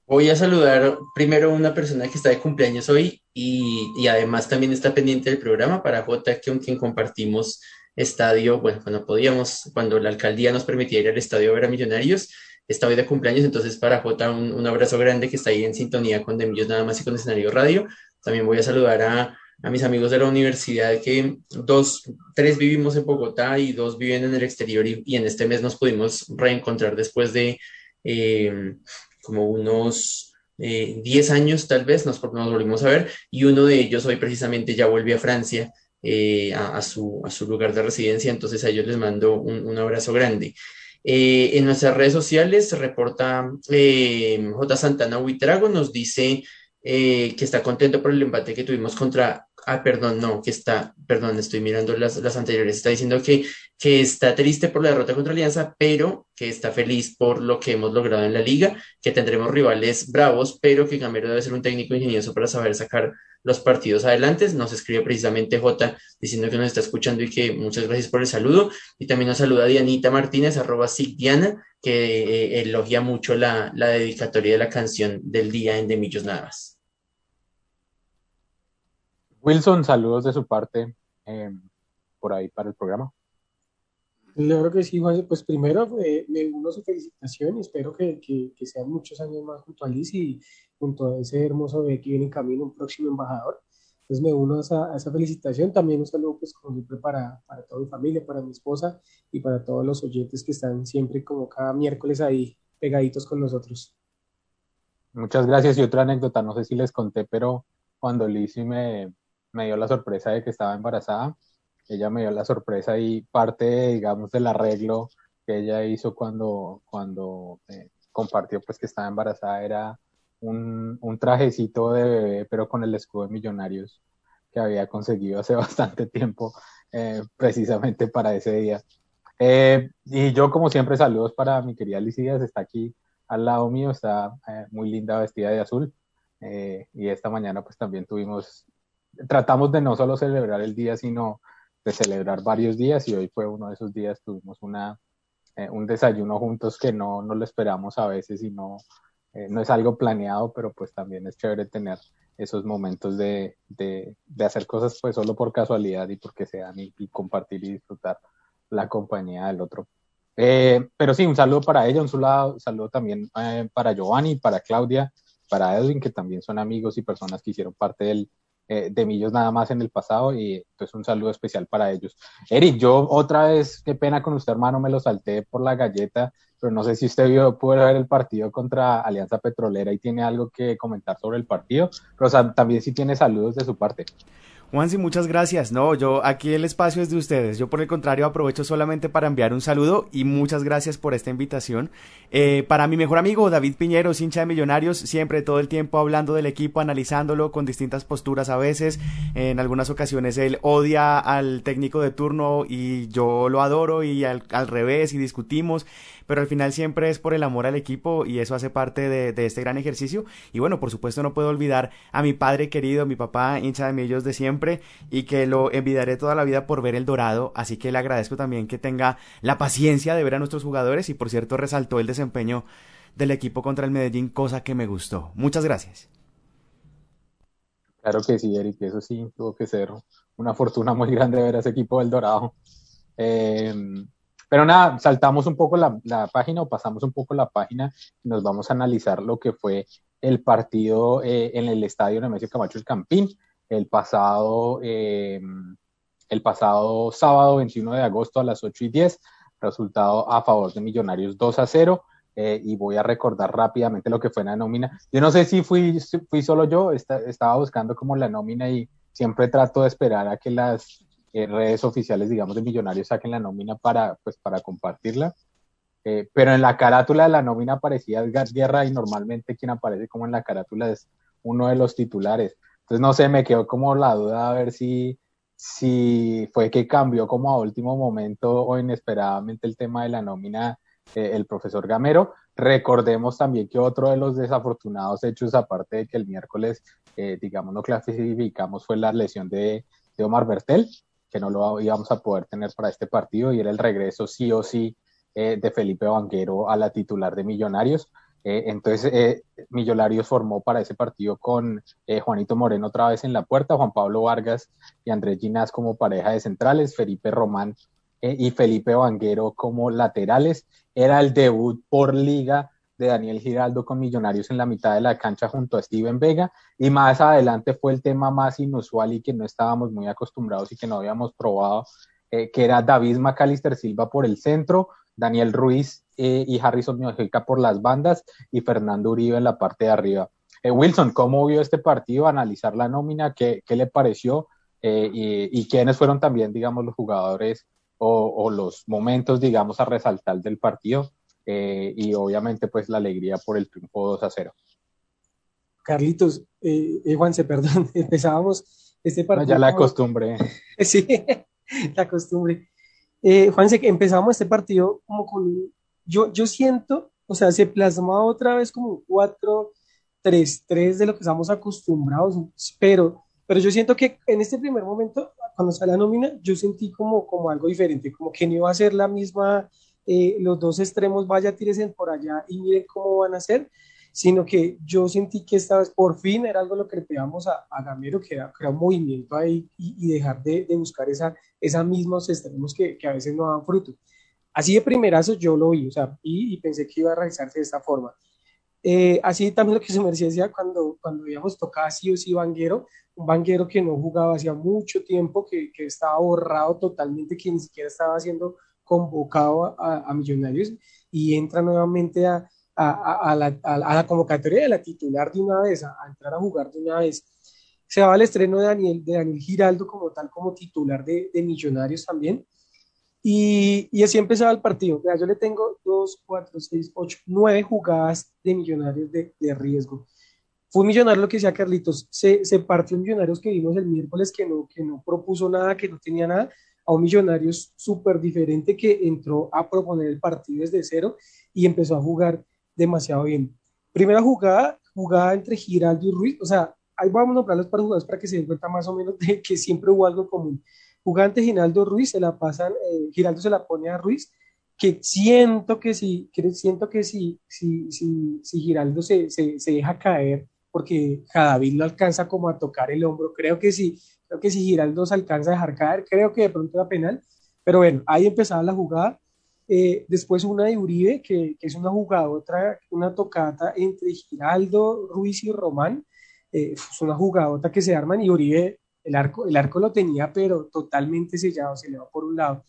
Voy a saludar primero a una persona que está de cumpleaños hoy y, además también está pendiente del programa para J, con quien compartimos estadio, bueno, cuando podíamos, cuando la alcaldía nos permitía ir al estadio a ver a Millonarios, está hoy de cumpleaños, entonces para J un, abrazo grande que está ahí en sintonía con Demillos nada más y con escenario radio. También voy a saludar a, a mis amigos de la universidad que dos, tres vivimos en Bogotá y dos viven en el exterior y, y en este mes nos pudimos reencontrar después de eh, como unos eh, 10 años tal vez, nos, nos volvimos a ver y uno de ellos hoy precisamente ya volvió a Francia eh, a, su, lugar de residencia, entonces a ellos les mando un, abrazo grande. Eh, en nuestras redes sociales reporta eh, J. Santana Huitrago, nos dice eh, que está contento por el empate que tuvimos contra, ah, perdón, no, que está, perdón, estoy mirando las, las anteriores, está diciendo que, que está triste por la derrota contra Alianza, pero que está feliz por lo que hemos logrado en la liga, que tendremos rivales bravos, pero que Gamero debe ser un técnico ingenioso para saber sacar los partidos adelante. Nos escribe precisamente J diciendo que nos está escuchando y que muchas gracias por el saludo. Y también nos saluda Dianita Martínez, arroba Diana, que eh, elogia mucho la, la, dedicatoria de la canción del día en De Millos Nada más. Wilson, saludos de su parte eh, por ahí para el programa. Claro que sí, Juan. Pues primero eh, me uno su felicitación y espero que, que, que, sean muchos años más junto a Liz y junto a ese hermoso bebé que viene en camino, un próximo embajador. Entonces me uno a esa, a esa felicitación. También un saludo, pues, como siempre, para, para toda mi familia, para mi esposa y para todos los oyentes que están siempre, como cada miércoles, ahí pegaditos con nosotros. Muchas gracias. Y otra anécdota, no sé si les conté, pero cuando Lizzie me, me dio la sorpresa de que estaba embarazada, ella me dio la sorpresa y parte, digamos, del arreglo que ella hizo cuando, cuando eh, compartió pues que estaba embarazada era un, un, trajecito de bebé, pero con el escudo de millonarios que había conseguido hace bastante tiempo, eh, precisamente para ese día. Eh, y yo, como siempre, saludos para mi querida Licías, está aquí al lado mío, está muy linda vestida de azul. y esta mañana pues también tuvimos, tratamos de no solo celebrar el día, sino de celebrar varios días y hoy fue uno de esos días, tuvimos una, eh, un desayuno juntos que no, no lo esperamos a veces y no, eh, no es algo planeado, pero pues también es chévere tener esos momentos de, de, de hacer cosas pues solo por casualidad y porque sean y, y compartir y disfrutar la compañía del otro. Eh, pero sí, un saludo para ella, un saludo, saludo también eh, para Giovanni, para Claudia, para Edwin, que también son amigos y personas que hicieron parte del, eh, de Millos nada más en el pasado y entonces un saludo especial para ellos. Eric, yo otra vez, qué pena con usted hermano, me lo salté por la galleta, pero no sé si usted vio, pudo ver el partido contra Alianza Petrolera y tiene algo que comentar sobre el partido, pero o sea, también si sí tiene saludos de su parte. Juansi, muchas gracias. No, yo aquí el espacio es de ustedes. Yo por el contrario aprovecho solamente para enviar un saludo y muchas gracias por esta invitación. Eh, para mi mejor amigo David Piñero, hincha de Millonarios, siempre todo el tiempo hablando del equipo, analizándolo con distintas posturas a veces. En algunas ocasiones él odia al técnico de turno y yo lo adoro y al, al revés y discutimos pero al final siempre es por el amor al equipo y eso hace parte de, este gran ejercicio. Y bueno, por supuesto no puedo olvidar a mi padre querido, mi papá, hincha de millos de siempre, y que lo envidiaré toda la vida por ver el dorado, así que le agradezco también que tenga la paciencia de ver a nuestros jugadores y por cierto resaltó el desempeño del equipo contra el Medellín, cosa que me gustó. Muchas gracias. Claro que sí, Eric, eso sí tuvo que ser una fortuna muy grande ver a ese equipo del Dorado. Eh, pero nada, saltamos un poco la, la, página o pasamos un poco la página y nos vamos a analizar lo que fue el partido eh, en el estadio Nemesio Camacho El Campín el pasado, eh, el pasado sábado 21 de agosto a las 8 y 10, resultado a favor de Millonarios 2 a 0. Eh, y voy a recordar rápidamente lo que fue la nómina. Yo no sé si fui, fui solo yo, está, estaba buscando como la nómina y siempre trato de esperar a que las eh, redes oficiales, digamos, de Millonarios saquen la nómina para, pues, para compartirla. Eh, pero en la carátula de la nómina aparecía Edgar Guerra y normalmente quien aparece como en la carátula es uno de los titulares. Entonces, no sé, me quedó como la duda a ver si, si fue que cambió como a último momento o inesperadamente el tema de la nómina eh, el profesor Gamero. Recordemos también que otro de los desafortunados hechos, aparte de que el miércoles, eh, digamos, no clasificamos, fue la lesión de, de Omar Bertel, que no lo íbamos a poder tener para este partido y era el regreso sí o sí eh, de Felipe Vanguero a la titular de Millonarios. Eh, entonces, eh, Millonarios formó para ese partido con Juanito Moreno otra vez en la puerta, Juan Pablo Vargas y Andrés Ginás como pareja de centrales, Felipe Román y Felipe Vanguero como laterales. Era el debut por liga de Daniel Giraldo con Millonarios en la mitad de la cancha junto a Steven Vega y más adelante fue el tema más inusual y que no estábamos muy acostumbrados y que no habíamos probado, eh, que era David Macalister Silva por el centro, Daniel Ruiz eh, y Harrison Mojica por las bandas y Fernando Uribe en la parte de arriba. Eh, Wilson, ¿cómo vio este partido? Analizar la nómina, ¿qué, qué le pareció? y, y quiénes fueron también, digamos, los jugadores o, los momentos, digamos, a resaltar del partido eh, y obviamente pues la alegría por el triunfo 2 a 0. Carlitos, eh, eh, Juanse, perdón, empezábamos este partido. No, ya la costumbre. sí, la costumbre. Juanse, empezamos este partido como con, yo, yo siento, o sea, se plasma otra vez como 4-3-3 de lo que estamos acostumbrados, pero, pero yo siento que en este primer momento, cuando sale la nómina, yo sentí como, como algo diferente, como que no iba a ser la misma eh, los dos extremos vaya, tíresen por allá y miren cómo van a ser, sino que yo sentí que esta vez por fin era algo lo que le pedíamos a, a Gamero, que era un movimiento ahí y, y dejar de, de, buscar esa, esa mismos extremos que, que, a veces no dan fruto. Así de primerazo yo lo vi, o sea, y, y pensé que iba a realizarse de esta forma. Eh, así también lo que se me decía cuando, cuando habíamos tocado sí o sí Vanguero, un Vanguero que no jugaba hacía mucho tiempo, que, que estaba borrado totalmente, que ni siquiera estaba haciendo convocado a, a Millonarios y entra nuevamente a, a, la, a, la, convocatoria de la titular de una vez, a, entrar a jugar de una vez. Se va al estreno de Daniel, de Daniel Giraldo como tal, como titular de, de Millonarios también. Y, y, así empezaba el partido. Mira, yo le tengo dos, cuatro, seis, ocho, nueve jugadas de Millonarios de, de riesgo. Fue un millonario lo que decía Carlitos, se, se partió Millonarios que vimos el miércoles que no, que no propuso nada, que no tenía nada, a un Millonarios súper diferente que entró a proponer el partido desde cero y empezó a jugar demasiado bien. Primera jugada, jugada entre Giraldo y Ruiz, o sea, ahí vamos a nombrar los jugadores para que se den cuenta más o menos de que siempre hubo algo común. Jugada Giraldo Ruiz, se la pasan, eh, Giraldo se la pone a Ruiz, que siento que si, que siento que si, si, si, si Giraldo se, se, se deja caer, porque Jadavid lo alcanza como a tocar el hombro, creo que si Creo que si Giraldo se alcanza a dejar caer, creo que de pronto era penal. Pero bueno, ahí empezaba la jugada. Eh, después una de Uribe, que, que, es una jugada, otra, una tocata entre Giraldo, Ruiz y Román. Eh, es una jugadota que se arman y Uribe, el arco, el arco lo tenía, pero totalmente sellado, se le va por un lado.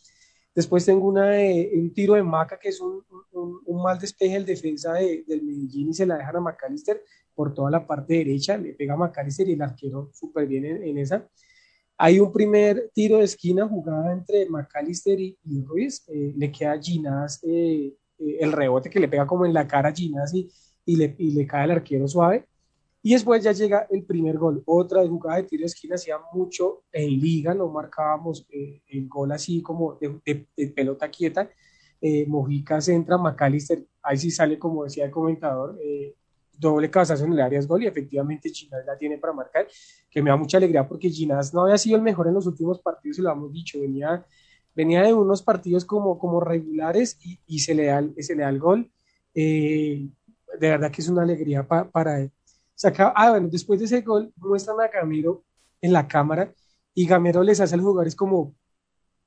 Después tengo una de, un tiro de Maca, que es un, un, un mal despeje del defensa de, del Medellín y se la dejan a McAllister por toda la parte derecha, le pega a McAllister y el arquero súper bien en, en esa. Hay un primer tiro de esquina jugada entre McAllister y, Ruiz. Le queda a Ginás eh, eh, el rebote que le pega como en la cara a Ginás y, y, le, y le cae el arquero suave. Y después ya llega el primer gol. Otra jugada de tiro de esquina hacía mucho en liga, no marcábamos eh, el gol así como de, pelota quieta. Eh, Mojica centra, McAllister, ahí sí sale como decía el comentador, doble cabezazo en el área es gol y efectivamente Ginás la tiene para marcar, que me da mucha alegría porque Ginás no había sido el mejor en los últimos partidos y lo hemos dicho, venía, venía de unos partidos como, como regulares y, y se, le da, se le da el gol. Eh, de verdad que es una alegría pa, para él. Ah, bueno, después de ese gol muestran a Gamero en la cámara y Gamero les hace al jugador, es como,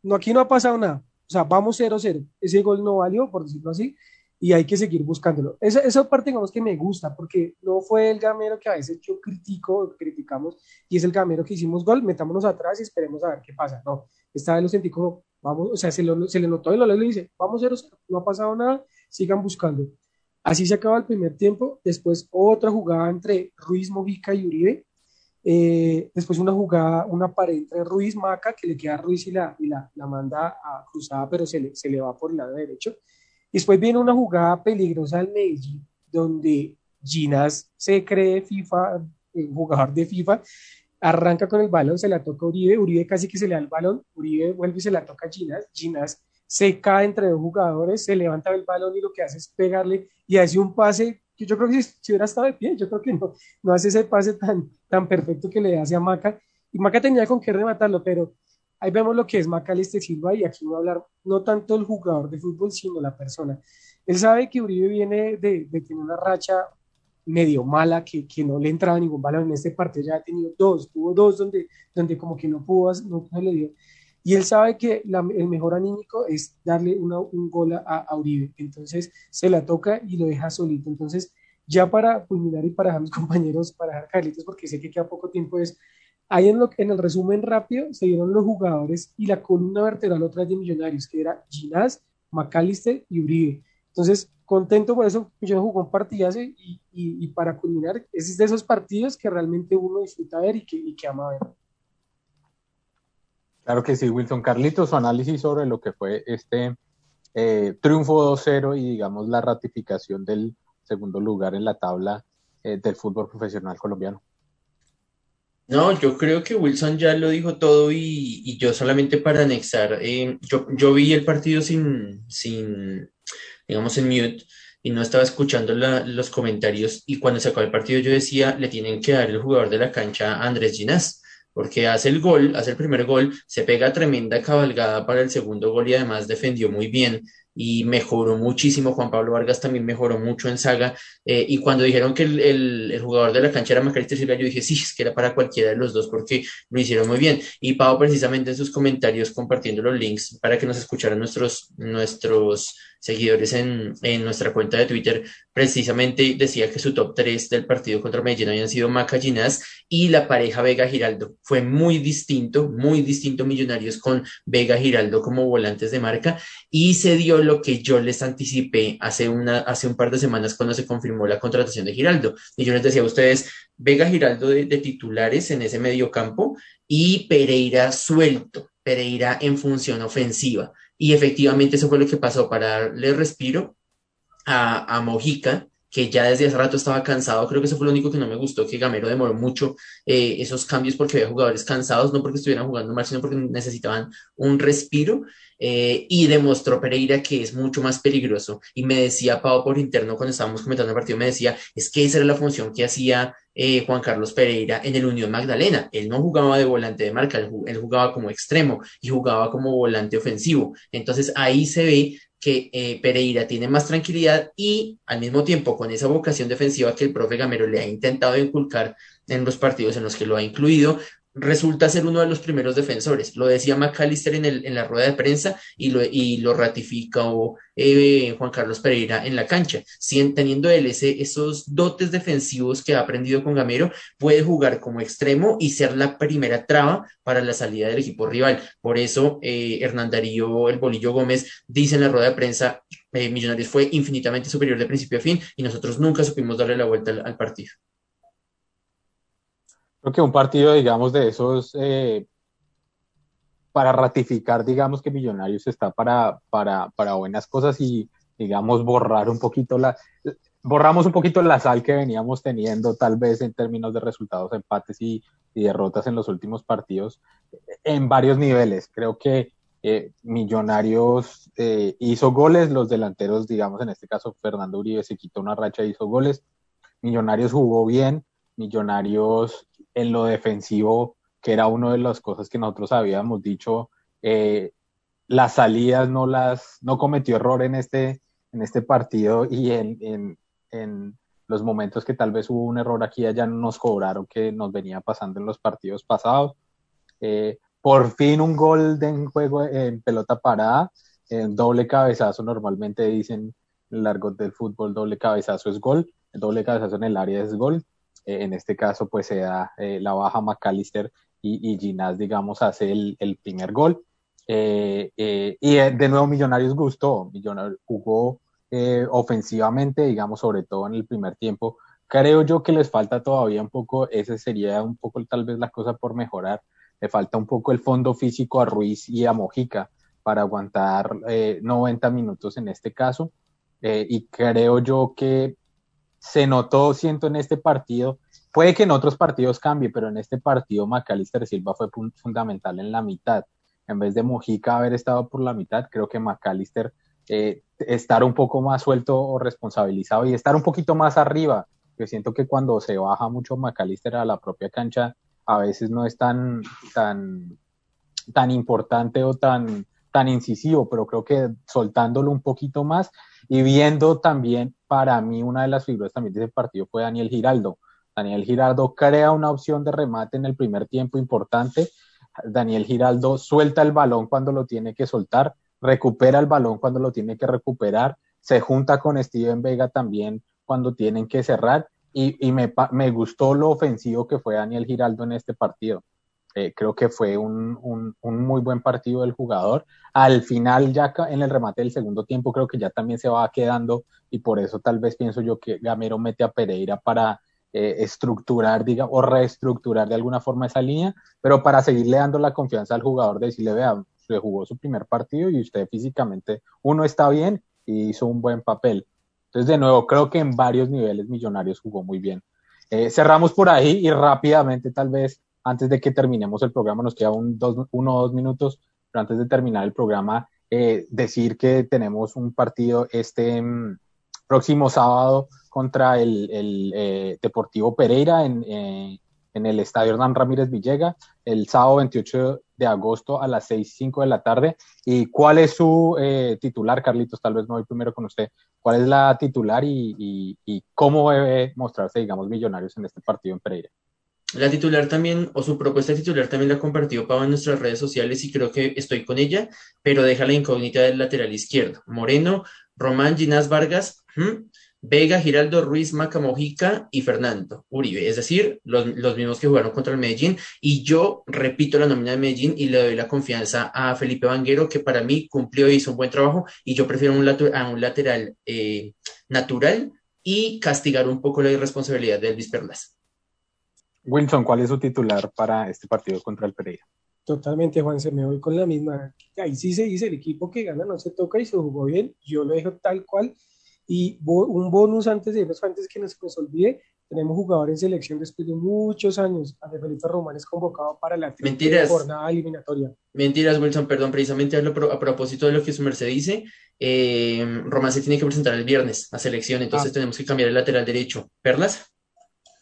no, aquí no ha pasado nada, o sea, vamos 0-0, ese gol no valió, por decirlo así, y hay que seguir buscándolo. Esa, esa parte, digamos, que me gusta, porque no fue el gamero que a veces yo critico, criticamos, y es el gamero que hicimos gol, metámonos atrás y esperemos a ver qué pasa. No, esta vez lo sentí como, vamos, o sea, se, lo, se le notó y lo le dice, vamos 0 no ha pasado nada, sigan buscando. Así se acaba el primer tiempo, después otra jugada entre Ruiz, Mojica y Uribe, eh, después una jugada, una pared entre Ruiz, Maca, que le queda a Ruiz y la, y la, la manda a cruzada, pero se le, se le va por el lado derecho. Después viene una jugada peligrosa al Medellín, donde Ginás se cree FIFA, jugador de FIFA, arranca con el balón, se la toca a Uribe, Uribe casi que se le da el balón, Uribe vuelve y se la toca a Ginás se cae entre dos jugadores, se levanta el balón y lo que hace es pegarle y hace un pase que yo creo que si, si hubiera estado de pie, yo creo que no, no hace ese pase tan, tan perfecto que le hace a Maca, y Maca tenía con qué rematarlo, pero ahí vemos lo que es Macalester Silva y aquí voy a hablar no tanto el jugador de fútbol, sino la persona. Él sabe que Uribe viene de, tener una racha medio mala, que, no le entraba ningún balón en este partido, ya ha tenido dos, tuvo dos donde, donde como que no pudo, no, no le dio. Y él sabe que el mejor anímico es darle un gol a, a, Uribe. Entonces se la toca y lo deja solito. Entonces, ya para culminar y para dejar mis compañeros, para dejar Carlitos, porque sé que queda poco tiempo, es ahí en, lo, en el resumen rápido se dieron los jugadores y la columna vertebral otra de Millonarios, que era Ginás, McAllister y Uribe. Entonces, contento por eso, yo jugó un partidazo y, y, para culminar, es de esos partidos que realmente uno disfruta ver y que, y que ama ver. Claro que sí, Wilson. Carlitos, su análisis sobre lo que fue este eh, triunfo 2-0 y digamos la ratificación del segundo lugar en la tabla eh, del fútbol profesional colombiano. No, yo creo que Wilson ya lo dijo todo y, yo solamente para anexar, eh, yo, vi el partido sin, sin, digamos, en mute y no estaba escuchando los comentarios y cuando se acabó el partido yo decía, le tienen que dar el jugador de la cancha a Andrés Ginás porque hace el gol, hace el primer gol, se pega tremenda cabalgada para el segundo gol y además defendió muy bien y mejoró muchísimo. Juan Pablo Vargas también mejoró mucho en saga. Eh, y cuando dijeron que el, jugador de la cancha era Macalister Silva, yo dije, sí, es que era para cualquiera de los dos porque lo hicieron muy bien. Y Pau precisamente en sus comentarios compartiendo los links para que nos escucharan nuestros, nuestros seguidores en, en, nuestra cuenta de Twitter, precisamente decía que su top 3 del partido contra Medellín habían sido Maca y la pareja Vega Giraldo. Fue muy distinto, muy distinto Millonarios con Vega Giraldo como volantes de marca y se dio lo que yo les anticipé hace, una, hace un par de semanas cuando se confirmó la contratación de Giraldo. Y yo les decía a ustedes, Vega Giraldo de, titulares en ese medio campo y Pereira suelto, Pereira en función ofensiva. Y efectivamente eso fue lo que pasó para darle respiro a, a Mojica, que ya desde hace rato estaba cansado. Creo que eso fue lo único que no me gustó, que Gamero demoró mucho eh, esos cambios porque había jugadores cansados, no porque estuvieran jugando mal, sino porque necesitaban un respiro. Eh, y demostró Pereira que es mucho más peligroso. Y me decía Pau por interno cuando estábamos comentando el partido, me decía, es que esa era la función que hacía eh, Juan Carlos Pereira en el Unión Magdalena. Él no jugaba de volante de marca, él, jugaba como extremo y jugaba como volante ofensivo. Entonces ahí se ve que eh, Pereira tiene más tranquilidad y al mismo tiempo con esa vocación defensiva que el profe Gamero le ha intentado inculcar en los partidos en los que lo ha incluido, resulta ser uno de los primeros defensores. Lo decía McAllister en, el, en la rueda de prensa y lo, y lo ratificó eh, Juan Carlos Pereira en la cancha. Teniendo él ese, esos dotes defensivos que ha aprendido con Gamero, puede jugar como extremo y ser la primera traba para la salida del equipo rival. Por eso, eh, Hernán Darío, el Bolillo Gómez, dice en la rueda de prensa, eh, Millonarios fue infinitamente superior de principio a fin y nosotros nunca supimos darle la vuelta al partido. Creo que un partido, digamos, de esos eh, para ratificar, digamos, que Millonarios está para, para, para buenas cosas y, digamos, borrar un poquito la, borramos un poquito la sal que veníamos teniendo, tal vez en términos de resultados, empates y, derrotas en los últimos partidos, en varios niveles. Creo que eh, Millonarios eh, hizo goles, los delanteros, digamos, en este caso Fernando Uribe se quitó una racha y hizo goles. Millonarios jugó bien, Millonarios en lo defensivo, que era una de las cosas que nosotros habíamos dicho, eh, las salidas no las, no cometió error en este, en este partido y en, en, en los momentos que tal vez hubo un error aquí allá nos cobraron que nos venía pasando en los partidos pasados. Eh, por fin un gol de en juego en pelota parada, en doble cabezazo, normalmente dicen en largo del fútbol, doble cabezazo es gol, doble cabezazo en el área es gol. Eh, en este caso, pues se da eh, la baja McAllister y, y Ginás, digamos, hace el, el primer gol. Eh, y de nuevo Millonarios gustó, Millonarios jugó ofensivamente, digamos, sobre todo en el primer tiempo. Creo yo que les falta todavía un poco, ese sería un poco tal vez la cosa por mejorar. Le falta un poco el fondo físico a Ruiz y a Mojica para aguantar 90 minutos en este caso. y creo yo que se notó, siento, en este partido. Puede que en otros partidos cambie, pero en este partido Macalister Silva fue fundamental en la mitad. En vez de Mojica haber estado por la mitad, creo que Macalister eh, estar un poco más suelto o responsabilizado y estar un poquito más arriba. Yo siento que cuando se baja mucho Macalister a la propia cancha, a veces no es tan, tan, tan importante o tan, tan incisivo, pero creo que soltándolo un poquito más y viendo también, para mí, una de las figuras también de ese partido fue Daniel Giraldo. Daniel Giraldo crea una opción de remate en el primer tiempo importante. Daniel Giraldo suelta el balón cuando lo tiene que soltar, recupera el balón cuando lo tiene que recuperar, se junta con Steven Vega también cuando tienen que cerrar y, me, gustó lo ofensivo que fue Daniel Giraldo en este partido. Eh, creo que fue un, un, muy buen partido del jugador. Al final, ya en el remate del segundo tiempo, creo que ya también se va quedando y por eso tal vez pienso yo que Gamero mete a Pereira para eh, estructurar, diga, o reestructurar de alguna forma esa línea, pero para seguirle dando la confianza al jugador de decirle, vea, se jugó su primer partido y usted físicamente, uno está bien y hizo un buen papel. Entonces, de nuevo, creo que en varios niveles Millonarios jugó muy bien. Eh, cerramos por ahí y rápidamente, tal vez, antes de que terminemos el programa, nos queda un, dos, uno o dos minutos, pero antes de terminar el programa, eh, decir que tenemos un partido este mm, próximo sábado contra el, el eh, Deportivo Pereira en, eh, en, el Estadio Hernán Ramírez Villega, el sábado 28 de agosto a las 6, 5 de la tarde. ¿Y cuál es su eh, titular, Carlitos? Tal vez me voy primero con usted. ¿Cuál es la titular y, y, y cómo debe mostrarse, digamos, Millonarios en este partido en Pereira? La titular también, o su propuesta titular también la compartió Pau en nuestras redes sociales y creo que estoy con ella, pero deja la incógnita del lateral izquierdo. Moreno, Román Ginás Vargas. Vega, Giraldo, Ruiz, Macamojica y Fernando Uribe, es decir, los, los, mismos que jugaron contra el Medellín. Y yo repito la nómina de Medellín y le doy la confianza a Felipe Vanguero, que para mí cumplió y hizo un buen trabajo. Y yo prefiero un a un lateral eh, natural y castigar un poco la irresponsabilidad de Elvis Perlas. Wilson, ¿cuál es su titular para este partido contra el Pereira? Totalmente, Juan, se me voy con la misma. Ahí sí se dice, el equipo que gana no se toca y se jugó bien. Yo lo dejo tal cual. Y un bonus antes de irnos, antes que nos, nos olvide, tenemos jugadores en selección después de muchos años. Ande Felipe Román es convocado para la Mentiras. jornada eliminatoria. Mentiras, Wilson, perdón, precisamente a propósito de lo que su merced dice. Eh, Román se tiene que presentar el viernes a selección, entonces ah. tenemos que cambiar el lateral derecho. ¿Perlas?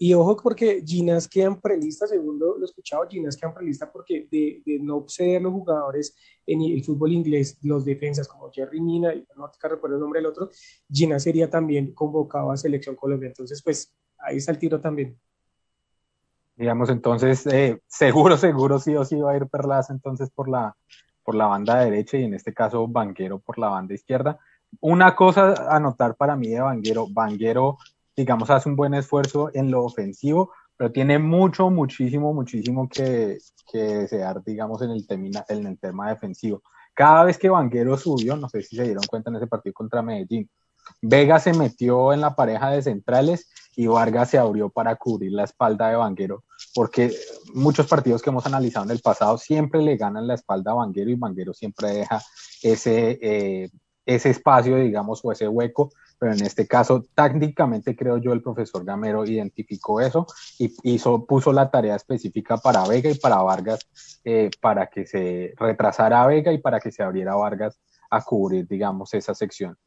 Y ojo porque Ginas quedan prelista, según lo, lo escuchado, Ginas quedan prelista porque de, no ceder los jugadores en el fútbol inglés, los defensas como Jerry Mina, y no recuerdo el nombre del otro, Ginas sería también convocado a Selección Colombia. Entonces, pues ahí está el tiro también. Digamos, entonces, eh, seguro, seguro sí o sí va a ir Perlas entonces por la, por la banda derecha y en este caso Banguero por la banda izquierda. Una cosa a notar para mí de Banguero, Banguero digamos, hace un buen esfuerzo en lo ofensivo, pero tiene mucho, muchísimo, muchísimo que, que desear, digamos, en el, tema, en el tema defensivo. Cada vez que Vanguero subió, no sé si se dieron cuenta en ese partido contra Medellín, Vega se metió en la pareja de centrales y Vargas se abrió para cubrir la espalda de Vanguero, porque muchos partidos que hemos analizado en el pasado siempre le ganan la espalda a Vanguero y Vanguero siempre deja ese, eh, ese espacio, digamos, o ese hueco pero en este caso tácticamente creo yo el profesor Gamero identificó eso y puso la tarea específica para Vega y para Vargas eh, para que se retrasara a Vega y para que se abriera Vargas a cubrir, digamos, esa sección.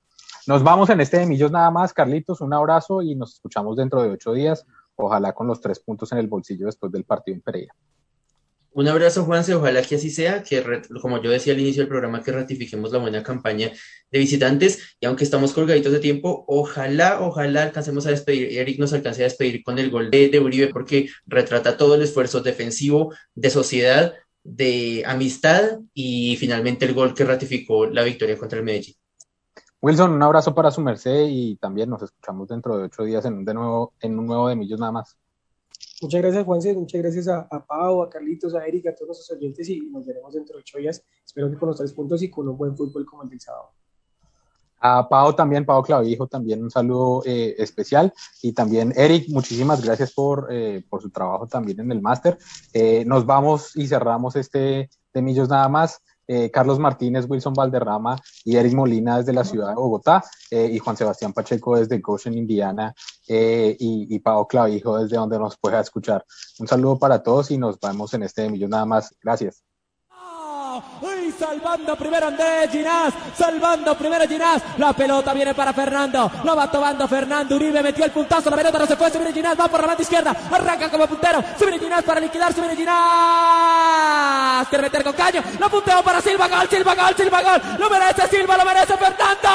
Nos vamos en este de Millos nada más, Carlitos, un abrazo y nos escuchamos dentro de ocho días, ojalá con los tres puntos en el bolsillo después del partido en Pereira. Un abrazo, Juanse. Ojalá que así sea, que como yo decía al inicio del programa, que ratifiquemos la buena campaña de visitantes. Y aunque estamos colgaditos de tiempo, ojalá, ojalá alcancemos a despedir, Eric nos alcance a despedir con el gol de, de Uribe, porque retrata todo el esfuerzo defensivo de sociedad, de amistad y finalmente el gol que ratificó la victoria contra el Medellín. Wilson, un abrazo para su merced y también nos escuchamos dentro de ocho días en un, de nuevo, en un nuevo de Millos nada más. Muchas gracias, Juanse. Muchas gracias a, a Pau, a Carlitos, a Erika, a todos los oyentes y nos veremos dentro de ocho días. Espero que con los tres puntos y con un buen fútbol como el del sábado. A Pau también, Pau Clavijo, también un saludo eh, especial. Y también, Eric, muchísimas gracias por, eh, por su trabajo también en el máster. Eh, nos vamos y cerramos este de Millos nada más eh, Carlos Martínez, Wilson Valderrama y Eric Molina desde la ciudad de Bogotá, eh, y Juan Sebastián Pacheco desde Goshen, Indiana, eh, y, y Pau Clavijo desde donde nos pueda escuchar. Un saludo para todos y nos vemos en este millón nada más. Gracias. Uy, salvando primero Andrés Ginás, salvando primero Ginás. La pelota viene para Fernando, lo va tomando Fernando Uribe, metió el puntazo, la pelota no se fue, se viene Ginás, va por la banda izquierda, arranca como puntero, se viene Ginás para liquidar, se viene Ginás. Quiere meter con caño, lo punteo para Silva, gol, Silva, gol, Silva, gol. Lo merece Silva, lo merece Fernando.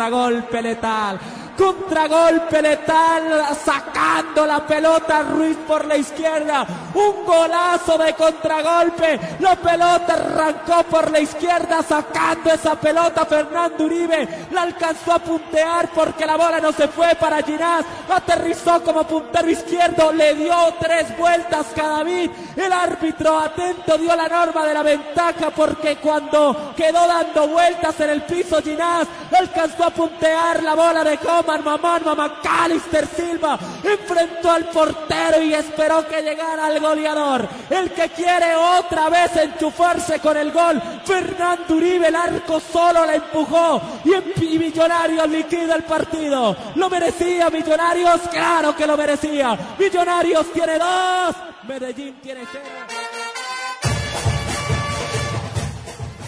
Contragolpe letal. Contragolpe letal, sacando la pelota Ruiz por la izquierda. Un golazo de contragolpe. La pelota arrancó por la izquierda, sacando esa pelota Fernando Uribe. La alcanzó a puntear porque la bola no se fue para Ginás. Aterrizó como puntero izquierdo, le dio tres vueltas cada vez. El árbitro atento dio la norma de la ventaja porque cuando quedó dando vueltas en el piso Ginás, alcanzó a puntear la bola de Coman, Mamán, Calister Silva, enfrentó al portero y esperó que llegara el goleador. El que quiere otra vez enchufarse con el gol, Fernando Uribe, el arco solo la empujó y, y Millonarios liquida el partido. ¿Lo merecía Millonarios? Claro que lo merecía. Millonarios tiene dos, Medellín tiene cero.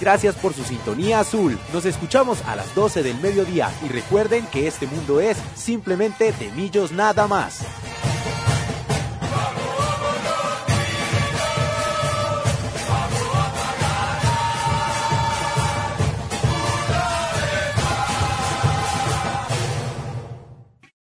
Gracias por su sintonía azul. Nos escuchamos a las 12 del mediodía y recuerden que este mundo es simplemente de millos nada más.